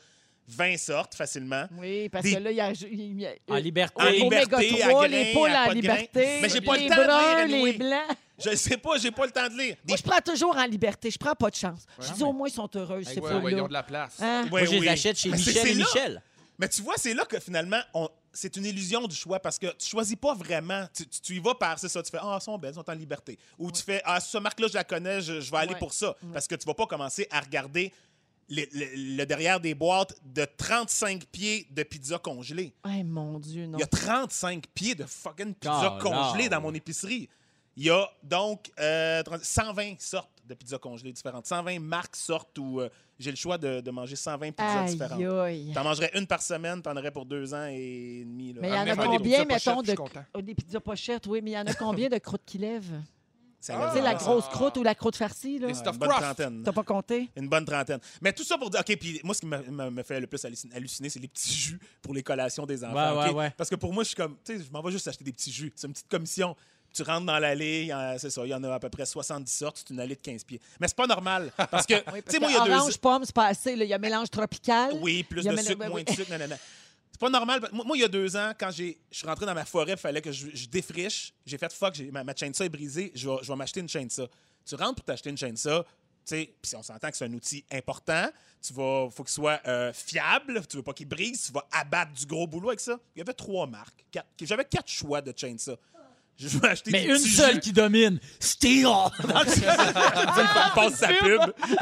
20 sortes facilement. Oui, parce Des- que là, il y a. il y a- En liberté. En euh, liberté, à 3, grains, les poules à en pas de grains. liberté. Mais j'ai pas le temps de lire, les blancs. Je sais pas, j'ai pas le temps de lire. Des- Moi, je prends toujours en liberté. Je prends pas de chance. je dis mais- au moins, ils sont heureux, ces Ouais, ouais, ils ont de la place. Hein? Ouais, Moi, je les achète chez Mais Michel et là. Michel. Mais tu vois, c'est là que finalement, on- c'est une illusion du choix parce que tu choisis pas vraiment. Tu, tu- tu y vas par, c'est ça, tu fais Ah, elles sont belles, elles sont en liberté. Ou tu fais Ah, ce marque-là, je la connais, je, je vais aller Ouais. pour ça. Parce que tu vas pas commencer à regarder le, le- le derrière des boîtes de 35 pieds de pizza congelée. Eh, mon Dieu, non. Il y a 35 pieds de fucking pizza congelée dans mon épicerie. Il y a donc euh, 30 120 sortes de pizza congelée différentes. 120 marques sortes où euh, j'ai le choix de, de manger 120 pizzas Aïe, différentes. aïe. T'en mangerais une par semaine, t'en aurais pour deux ans et demi. là. Mais il y en a combien, pizzas mettons, de. Oh, des pizzas pochettes, oui, mais il y en a combien de croûtes qui lèvent? Ah. Tu sais, la grosse croûte ou la croûte farcie, là? Les Ouais, stuffed une bonne crust. trentaine. T'as pas compté? Une bonne trentaine. Mais tout ça pour dire, OK, puis moi, ce qui me, me- me fait le plus halluciner, halluciner, c'est les petits jus pour les collations des enfants. Ouais, ouais, OK? ouais. Parce que pour moi, je suis comme, tu sais, je m'en vais juste acheter des petits jus. C'est une petite commission. Tu rentres dans l'allée, il y en- c'est ça, il y en a à peu près 70 sortes, c'est une allée de 15 pieds. Mais c'est pas normal. Parce que, (laughs) tu sais, moi, il y a deux Orange, pomme, c'est pas assez. là. Il y a mélange tropical. Oui, plus Il y a de mélange- sucre, ben moins oui. de sucre, nanana. C'est pas normal. Moi, moi, il y a deux ans, quand je suis rentré dans ma forêt, il fallait que je, défriche. J'ai fait fuck, ma, ma chainsaw est brisée, je vais, je vais m'acheter une chainsaw. Tu rentres pour t'acheter une tu sais, puis on s'entend que c'est un outil important. Tu vas, faut qu'il soit euh, fiable, tu veux pas qu'il brise, tu vas abattre du gros boulot avec ça. Il y avait trois marques. quatre- J'avais quatre choix de chainsaw. Je vais acheter Mais des une petits seule qui domine, Steel! (laughs) Il passe sa pub.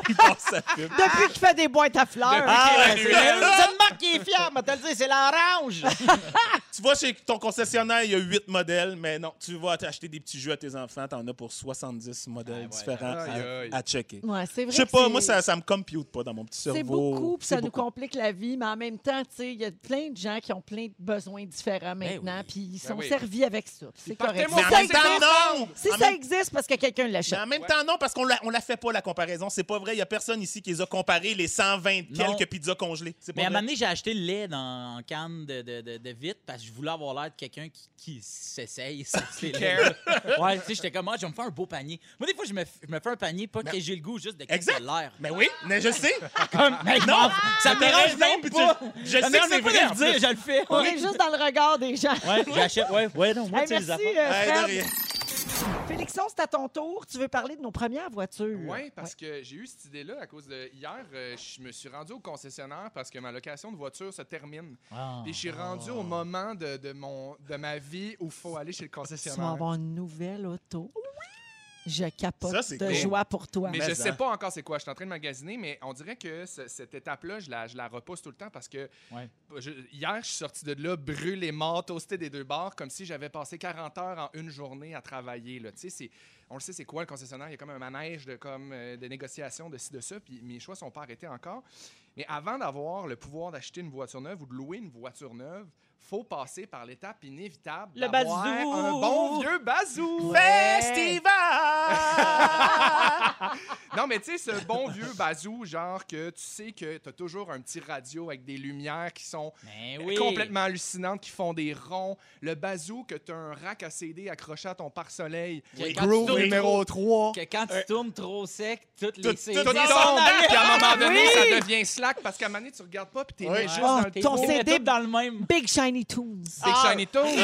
Il passe sa pub. Depuis qu'il fait des boîtes à fleurs. Ah, ouais, c'est est une seule marque qui est fiable, te le dire, c'est l'orange! (laughs) Tu vas chez ton concessionnaire, il y a huit modèles, mais non, tu vas acheter des petits jeux à tes enfants, t'en as pour 70 modèles Ah, ouais. différents à, aïe. à checker. Ouais, c'est vrai. Je sais que pas, c'est- moi, ça, ça me compute pas dans mon petit cerveau. C'est beaucoup, puis ça nous complique la vie, mais en même temps, tu sais, il y a plein de gens qui ont plein de besoins différents Ben maintenant, oui. puis ils Ben sont oui. servis avec ça. C'est correct. Mais en ça même temps, existe- non! Si En ça même- existe, parce que quelqu'un Mais l'achète. en même temps, non, parce qu'on la, on la fait pas, la comparaison. C'est pas vrai. Il y a personne ici qui les a comparés, les 120 Non. quelques pizzas congelées. C'est pas Mais à un vrai. moment donné, j'ai acheté le lait dans en canne de, de, de, de vite parce que je voulais avoir l'air de quelqu'un qui, qui s'essaye. sur (laughs) ces laits-là. Ouais, tu sais, j'étais comme, ah, je vais me faire un beau panier. Moi, des fois, je me, f- je me fais un panier, pas que j'ai le goût, juste de Exact. l'air. Mais oui, mais je sais. (laughs) Comme, mais Non, ça me t'as dérange raison, même puis pas. je Ça sais me que c'est vrai, en dire, je le fais. On Ouais, est juste dans le regard des gens. ouais j'achète, ouais, ouais, non, moi, Hey, tu sais, les merci, affaires. euh, Fred. rien. Félix Maxon, c'est à ton tour. Tu veux parler de nos premières voitures. Oui, parce que j'ai eu cette idée-là à cause de. Hier, euh, je me suis rendu au concessionnaire parce que ma location de voiture se termine. Ah. Puis je suis rendu au moment de, de mon, de ma vie où il faut aller chez le Tu vas concessionnaire. avoir une nouvelle auto. Je capote Ça, c'est de cool. joie pour toi. Mais Mais je en. sais pas encore c'est quoi. Je suis en train de magasiner, mais on dirait que ce- cette étape-là, je la, je la repousse tout le temps parce que Ouais. je- hier, je suis sorti de là brûlé mort, toasté des deux bords, comme si j'avais passé 40 heures en une journée à travailler. Là. Tu sais, c'est- on le sait, c'est quoi le concessionnaire? Il y a comme un manège de, comme, euh, de négociations de ci, de ça, puis mes choix sont pas arrêtés encore. Mais avant d'avoir le pouvoir d'acheter une voiture neuve ou de louer une voiture neuve, faut passer par l'étape inévitable Le d'avoir bazou! un bon vieux bazou. Non, mais tu sais, ce bon vieux bazou, genre que tu sais que tu as toujours un petit radio avec des lumières qui sont Ben oui. complètement hallucinantes, qui font des ronds. Le bazou que tu as un rack à CD accroché à ton pare-soleil. Oui. Groove numéro 3. Que quand tu tournes trop sec, toutes les CD tout tombe, puis à un moment donné, (laughs) Oui. ça devient slack parce qu'à un moment donné, tu regardes pas, puis t'es Oui. juste Oh, dans le T'es ton CD dans le même. Big Shiny Tunes. Big Shiny Toes. (laughs)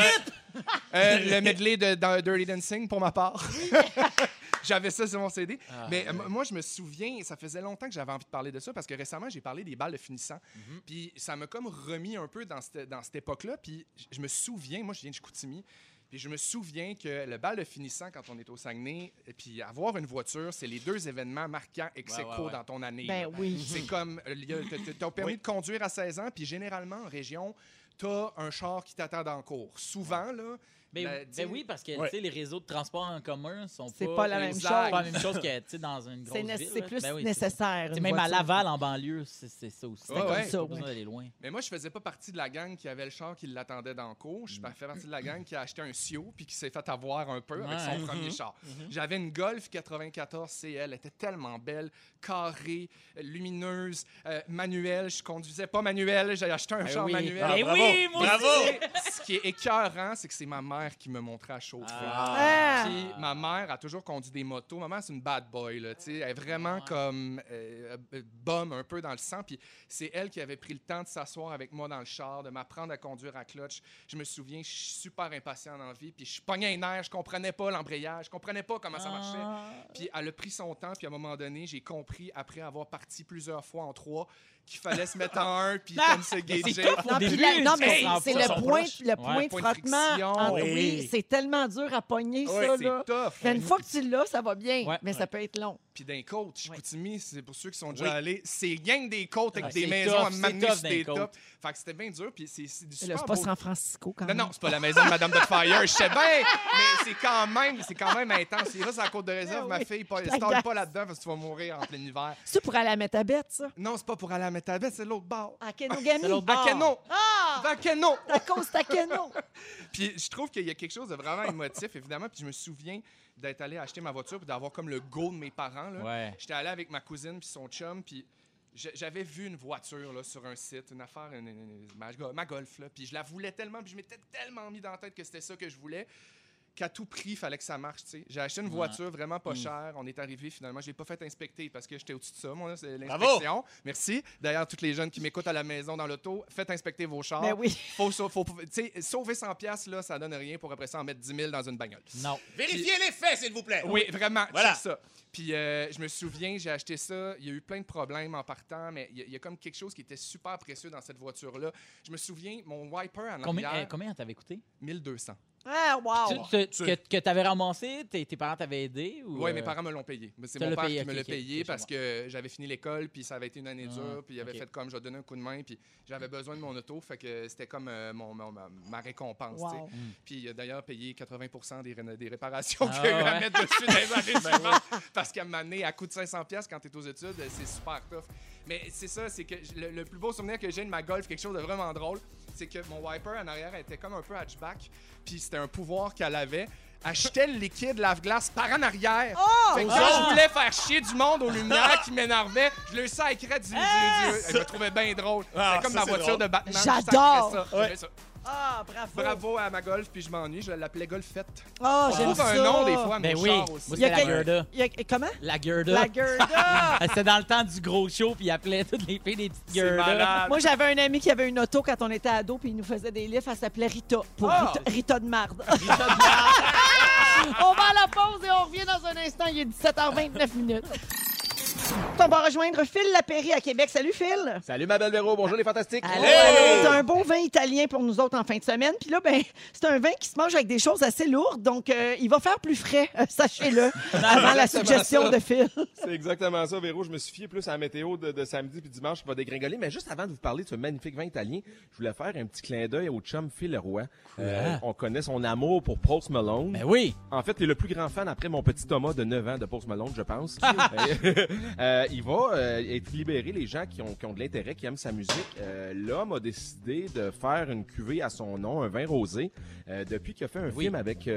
Euh, le medley de, dans Dirty Dancing pour ma part. (laughs) J'avais ça sur mon CD. Ah, Mais euh, moi, je me souviens, ça faisait longtemps que j'avais envie de parler de ça parce que récemment, j'ai parlé des balles de finissant. Mhm. Puis ça m'a comme remis un peu dans cette, dans cette époque-là. Puis je- me souviens, moi, je viens de Chicoutimi. Puis je me souviens que le bal de finissant, quand on est au Saguenay, et puis avoir une voiture, c'est les deux événements marquants ex Ouais, aequo ouais, ouais. dans ton année. Ben là. oui. C'est comme, euh, t'as- permis de conduire à 16 ans, puis généralement, en région, t'as un char qui t'attend dans le cours. Souvent, là... Ben, la- ben sais, oui, parce que Ouais. tu sais, les réseaux de transport en commun sont pas. C'est pas la même chose. pas la même chose que tu sais, dans une grosse C'est ville. c'est plus Ben oui, nécessaire. c'est- Même à. Laval, en banlieue, c'est c'est ça aussi. Ouais, ouais. pas Ça, d'aller loin. Mais moi, je faisais pas partie de la gang qui avait le char qui l'attendait dans le cours. Je fais partie de la gang qui a acheté un Sio puis qui s'est fait avoir un peu avec son premier char. J'avais une Golf 94 CL. Elle était tellement belle, carrée, lumineuse, euh, manuelle. Je conduisais pas manuel. J'ai acheté un Ben char manuel. Ben bravo. oui, moi Bravo. aussi. Ce qui est écœurant, c'est que c'est ma mère qui me montrait à chauffer. Ah. Puis ma mère a toujours conduit des motos. Ma mère, c'est une bad boy. Là, tu sais. elle est vraiment Ouais. comme euh, euh, bum un peu dans le sang. Puis c'est elle qui avait pris le temps de s'asseoir avec moi dans le char, de m'apprendre à conduire à clutch. Je me souviens, je suis super impatient dans la vie. Puis je pognais un nerf, je comprenais pas l'embrayage, je comprenais pas comment ça marchait. Ah. Puis elle a pris son temps, puis à un moment donné, j'ai compris, après avoir parti plusieurs fois en trois, qu'il fallait se mettre en un, puis comme se gager. Non, puis début, la- non, tu mais c'est le point, le point Ouais, de point de frottement. Oui. oui, c'est tellement dur à pogner, Ouais, ça. c'est Là. tough. Mais une fois que tu l'as, ça va bien, Ouais. mais ça peut être long. Puis d'un côte, Chicoutimi, c'est pour ceux qui sont déjà Oui. allés, c'est gang des côtes avec Ah, des maisons tough, à m'amener sur des tops. Fait que c'était bien dur, puis c'est du super c'est pas beau- San Francisco quand même. non, c'est pas la maison de Madame Doubtfire, (laughs) je sais bien, mais c'est quand même, c'est quand même intense. Il reste à la côte de réserve, Ah ma oui, fille, pas, je stalle t'agace. pas là-dedans parce que tu vas mourir en plein hiver. C'est pour aller à Métabette, ça? Non, c'est pas pour aller à Métabette, c'est l'autre bord. À Kenogami? C'est l'autre À bord. Keno! Ah! À Keno! À cause de Keno. (laughs) Puis je trouve qu'il y a quelque chose de vraiment émotif, évidemment. Puis je me souviens d'être allé acheter ma voiture puis d'avoir comme le go de mes parents. Là. Ouais. J'étais allé avec ma cousine puis son chum, puis j'avais vu une voiture là, sur un site, une affaire, une- une- ma, go- ma Golf, là, puis je la voulais tellement, puis je m'étais tellement mis dans la tête que c'était ça que je voulais qu'à tout prix, il fallait que ça marche. tu sais. J'ai acheté une Ouais. voiture vraiment pas Mm. chère. On est arrivé finalement. Je l'ai pas fait inspecter parce que j'étais au-dessus de ça. Moi, là, c'est Bravo! l'inspection. Merci. D'ailleurs, toutes les jeunes qui m'écoutent à la maison dans l'auto, faites inspecter vos chars. Ben oui. (laughs) Faut, faut, tu sais, sauver 100 pièces là, ça donne rien pour après ça en mettre 10 000 dans une bagnole. Non. Vérifiez les faits, s'il vous plaît. Oui, vraiment, Voilà. c'est ça. Puis euh, je me souviens, j'ai acheté ça. Il y a eu plein de problèmes en partant, mais il y, a- il y a comme quelque chose qui était super précieux dans cette voiture-là. Je me souviens, mon wiper en Combien, arrière, euh, combien t'avait coûté? 1200. Ah, wow. Tu- tu- tu- que que t'avais ramassé, tes, tes parents t'avaient aidé? Ou, Oui, euh, mes parents me l'ont payé. Mais C'est mon l'as père payé, qui me ok, l'a ok, payé ok, parce que j'avais fini l'école, puis ça avait été une année Ah, dure, puis il avait ok. fait comme je vais donner un coup de main, puis j'avais besoin de mon auto, fait que c'était comme euh, mon, mon- ma, ma récompense. tu sais. Wow. Puis il a d'ailleurs payé 80 des, ré- des réparations Ah, qu'il y a eu à ouais. mettre dessus dans les années (laughs) suivantes. Parce qu'à donné, à coût de 500 pièces quand tu es aux études, c'est super tough. Mais c'est ça, c'est que j- le, le plus beau souvenir que j'ai de ma Golf, quelque chose de vraiment drôle, c'est que mon wiper en arrière était comme un peu hatchback, puis c'était un pouvoir qu'elle avait. Elle jetait le liquide lave-glace par en arrière. Oh! Fait que quand Ah! je voulais faire chier du monde aux lumières qui m'énervaient, je le sacrais du, du, du- Je me trouvais bien drôle. Ah, C'était comme ma voiture de Batman. J'adore! Ah, bravo. Bravo à ma Golf, puis je m'ennuie. Je l'appelais Golfette. Ah, On j'aime trouve ça. un nom des fois à Ben oui, moi aussi. Il y a la Gerda. Il y a- comment? La Gerda. La Gerda. (laughs) Ah, C'était dans le temps du gros show, puis il appelait toutes les filles des petites Gerda. Moi, j'avais un ami qui avait une auto quand on était ado, puis il nous faisait des livres. Elle s'appelait Rita, pour Ah! Rita, Rita de marde. (laughs) On va à la pause et on revient dans un instant. Il est 17h29 minutes. On va rejoindre Phil Lapéry à Québec. Salut Phil. Salut ma belle Véro, bonjour les fantastiques. Allô, allô. C'est un bon vin italien pour nous autres en fin de semaine. Puis là, ben, c'est un vin qui se mange avec des choses assez lourdes. Donc, euh, il va faire plus frais, euh, sachez-le, (laughs) avant la suggestion ça. de Phil. C'est exactement ça, Véro. Je me suis fié plus à la météo de, de samedi puis dimanche qui va dégringoler. Mais juste avant de vous parler de ce magnifique vin italien, je voulais faire un petit clin d'œil au chum Phil Leroy. Euh, on connaît son amour pour Post Malone. Ben oui. En fait, il est le plus grand fan après mon petit Thomas de 9 ans de Post Malone, je pense. (laughs) Euh, il va euh, être libéré les gens qui ont, qui ont de l'intérêt, qui aiment sa musique. Euh, L'homme a décidé de faire une cuvée à son nom, un vin rosé, depuis qu'il a fait un film avec,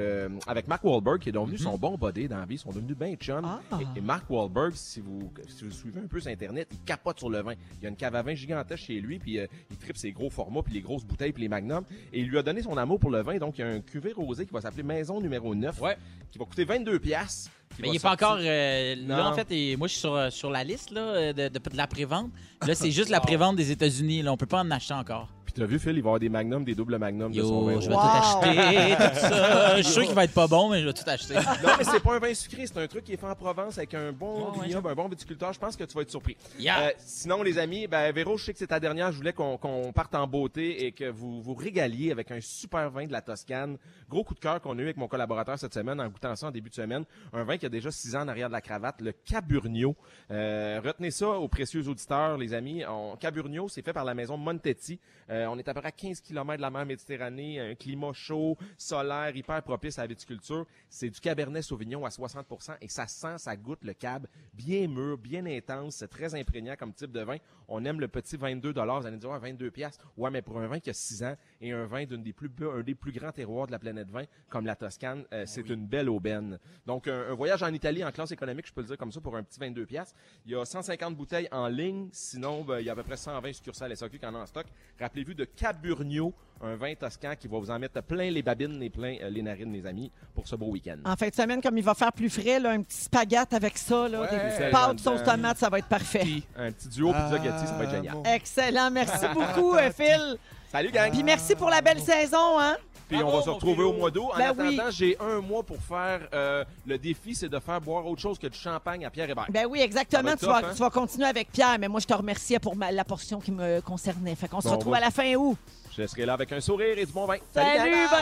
avec Mark Wahlberg, qui est devenu son bon body dans la vie. Ils sont devenus bien chum. Ah. Et, et Mark Wahlberg, si vous, si vous suivez un peu sur Internet, il capote sur le vin. Il y a une cave à vin gigantesque chez lui, puis il tripe ses gros formats, puis les grosses bouteilles, puis les magnums. Et il lui a donné son amour pour le vin. Donc, il y a un cuvée rosé qui va s'appeler Maison numéro 9, Ouais. qui va coûter 22 piastres. Mais va il n'est pas encore. euh, là, en fait, et moi, je suis sur, euh, sur la liste là, euh, de, de, de la prévente. Là, c'est (laughs) juste la prévente des États-Unis. Là, on peut pas en acheter encore. Puis tu l'as vu, Phil, il va y avoir des magnums, des doubles magnums de son vin Yo, je vais Wow. tout acheter, tout ça. Je suis sûr qu'il va être pas bon, mais je vais tout acheter. (laughs) Non, mais c'est pas un vin sucré, c'est un truc qui est fait en Provence avec un bon ouais, vignoble, un bon viticulteur. Je pense que tu vas être surpris. Yeah. Euh, sinon, les amis, ben, Véro, je sais que c'est ta dernière. Je voulais qu'on parte en beauté et que vous vous régaliez avec un super vin de la Toscane. Gros coup de cœur qu'on a eu avec mon collaborateur cette semaine en goûtant ça en début de semaine. Un vin qui a déjà six ans en arrière de la cravate, le Caburnio. Euh, retenez ça aux précieux auditeurs, les amis. On, Caburnio, c'est fait par la maison Montetti. Euh, on est à peu près à 15 km de la mer Méditerranée, un climat chaud, solaire, hyper propice à la viticulture. C'est du Cabernet Sauvignon à 60% et ça sent, ça goûte le cab bien mûr, bien intense, c'est très imprégnant comme type de vin. On aime le petit 22 Vous allez me dire, ouais, 22 piastres. Ouais, mais pour un vin qui a 6 ans et un vin d'une des plus, be- un des plus grands terroirs de la planète vin, comme la Toscane, euh, c'est une belle aubaine. Donc, un, un voyage en Italie en classe économique, je peux le dire comme ça, pour un petit 22 piastres. Il y a 150 bouteilles en ligne. Sinon, ben, il y a à peu près 120 succursales SAQ qui en ont en stock. Rappelez-vous de Caburnio, un vin toscan qui va vous en mettre plein les babines et plein euh, les narines, les amis, pour ce beau week-end. En fin de semaine, comme il va faire plus frais, là, un petit spaghette avec ça, là, Ouais. des pâtes sauce Dedans. tomate, ça va être parfait. Un petit duo pizza Gatti, ça va être génial. Excellent. Merci (laughs) beaucoup, euh, Phil. Salut, gang! Puis merci pour la belle saison, hein? Puis on va se retrouver au mois d'août. En Ben attendant, oui. j'ai un mois pour faire euh, le défi, c'est de faire boire autre chose que du champagne à Pierre Hébert. Ben oui, exactement. Tu vas, hein? tu vas continuer avec Pierre, mais moi, je te remerciais pour ma- la portion qui me concernait. Fait qu'on se retrouve à la fin août. Je serai là avec un sourire et du bon vin. Salut, bon.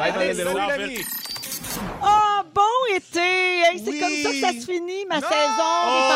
Salut, Phil. Oh, bon été! Hey, c'est Oui. comme ça que ça se finit, ma Non! saison. Oh!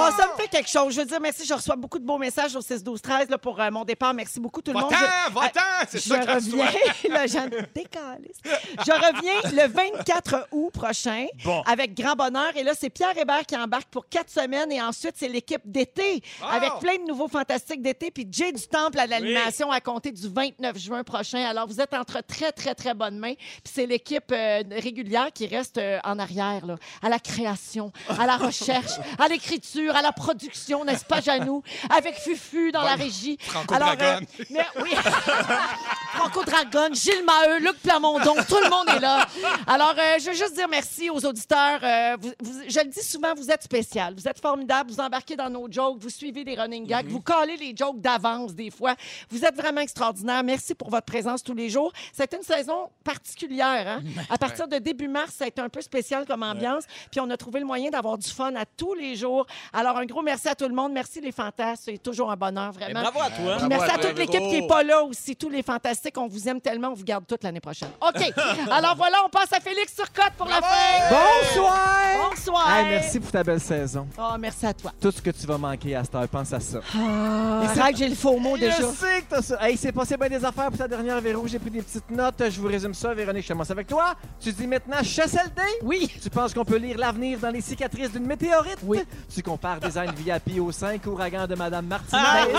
Oh, ça me fait quelque chose. Je veux dire, merci. Je reçois beaucoup de beaux messages au 6 12 13 là, pour euh, mon départ. Merci beaucoup, tout le monde. Va-t'en, Je- va-t'en! Ah, C'est je ça que reviens, (laughs) là, j'en décalisse. Je reviens le 24 août prochain Bon. avec grand bonheur. Et là, c'est Pierre Hébert qui embarque pour quatre semaines. Et ensuite, c'est l'équipe d'été Ah! avec plein de nouveaux fantastiques d'été. Puis Jay du Temple à l'animation à compter du 29 juin prochain. Alors, vous êtes entre très, très, très bonnes mains. Puis c'est l'équipe euh, régulière qui reste euh, en arrière, là, à la création, à la recherche, (laughs) à l'écriture, à la production, n'est-ce pas, Janou? Avec Fufu dans la régie. Franco Alors, Dragon. euh, mais oui. (laughs) Franco Dragon, Gilles Maheu, Luc Plamondon, tout le monde est là. Alors, euh, je veux juste dire merci aux auditeurs. Euh, vous- vous- je le dis souvent, vous êtes spécial. Vous êtes formidables. Vous embarquez dans nos jokes. Vous suivez des running gags. Vous collez les jokes d'avance des fois. Vous êtes vraiment extraordinaires. Merci pour votre présence tous les jours. C'est une saison particulière. Hein? (laughs) À partir de début mars, ça a été un peu spécial comme ambiance. Puis on a trouvé le moyen d'avoir du fun à tous les jours. Alors, un gros merci à tout le monde. Merci les fantasmes. C'est toujours un bonheur, vraiment. bravo à toi. Puis merci à toute l'équipe qui n'est pas là aussi, tous les fantastiques. On vous aime tellement, on vous garde toute l'année prochaine. OK. (laughs) Alors voilà, on passe à Félix Turcotte pour la fin. Bonsoir! Bonsoir. Hey, merci pour ta belle saison. Oh, merci à toi. Tout ce que tu vas manquer à cette heure, pense à ça. Ah, c'est vrai que j'ai le faux mot déjà. Je sais que t'as ça. Hey, c'est passé bien des affaires pour ta dernière Véro. J'ai pris des petites notes. Je vous résume ça. Véronique, je commence avec toi. Tu dis maintenant Chasseldé? Oui. Tu penses qu'on peut lire l'avenir dans les cicatrices d'une météorite? Oui. Tu compares design VIP aux 5 ouragans de Madame Martinez.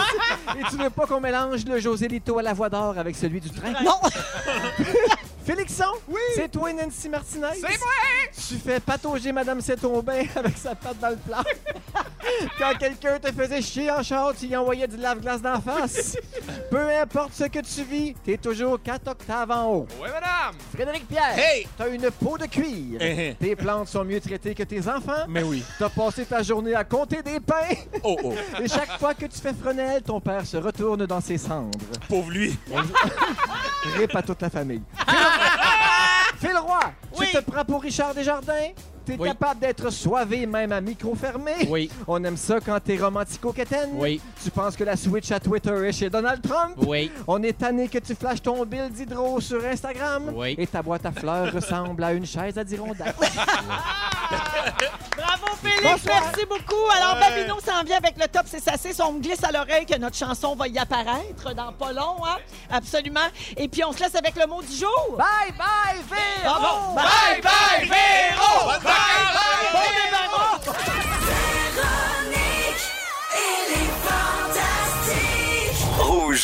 Et tu veux pas qu'on mélange le Joselito à la voix d'or avec celui du train? Non. (laughs) Félixon? Oui. C'est toi, Nancy Martinez? C'est moi! Tu fais patauger Madame Sétombin (laughs) avec sa patte dans le plat. (laughs) Quand quelqu'un te faisait chier en char, tu y envoyais du lave-glace d'en face. Peu importe ce que tu vis, t'es toujours 4 octaves en haut. Ouais, madame! Frédéric Pierre, Hey! t'as une peau de cuir. Eh, eh. Tes plantes sont mieux traitées que tes enfants. Mais oui. T'as passé ta journée à compter des pains. Oh, oh. Et chaque fois que tu fais frenelle, ton père se retourne dans ses cendres. Pauvre lui. Rip à toute la famille. (laughs) Phil Roy, Oui. tu te prends pour Richard Desjardins? T'es Oui. capable d'être soivé même à micro fermé? Oui. On aime ça quand t'es romantico-quétaine? Oui. Tu penses que la switch à Twitter est chez Donald Trump? Oui. On est tanné que tu flashes ton bill d'hydro sur Instagram? Oui. Et ta boîte à fleurs ressemble à une chaise à dirondelle. (laughs) Bravo, Félix. Bonsoir. Merci beaucoup. Alors, Babino s'en vient avec le top C'est assez. On me glisse à l'oreille que notre chanson va y apparaître dans pas long. Hein? Absolument. Et puis, on se laisse avec le mot du jour. bye bye, Véro! Bravo. Bye bye, Véro! Bon est fantastique. Rouge.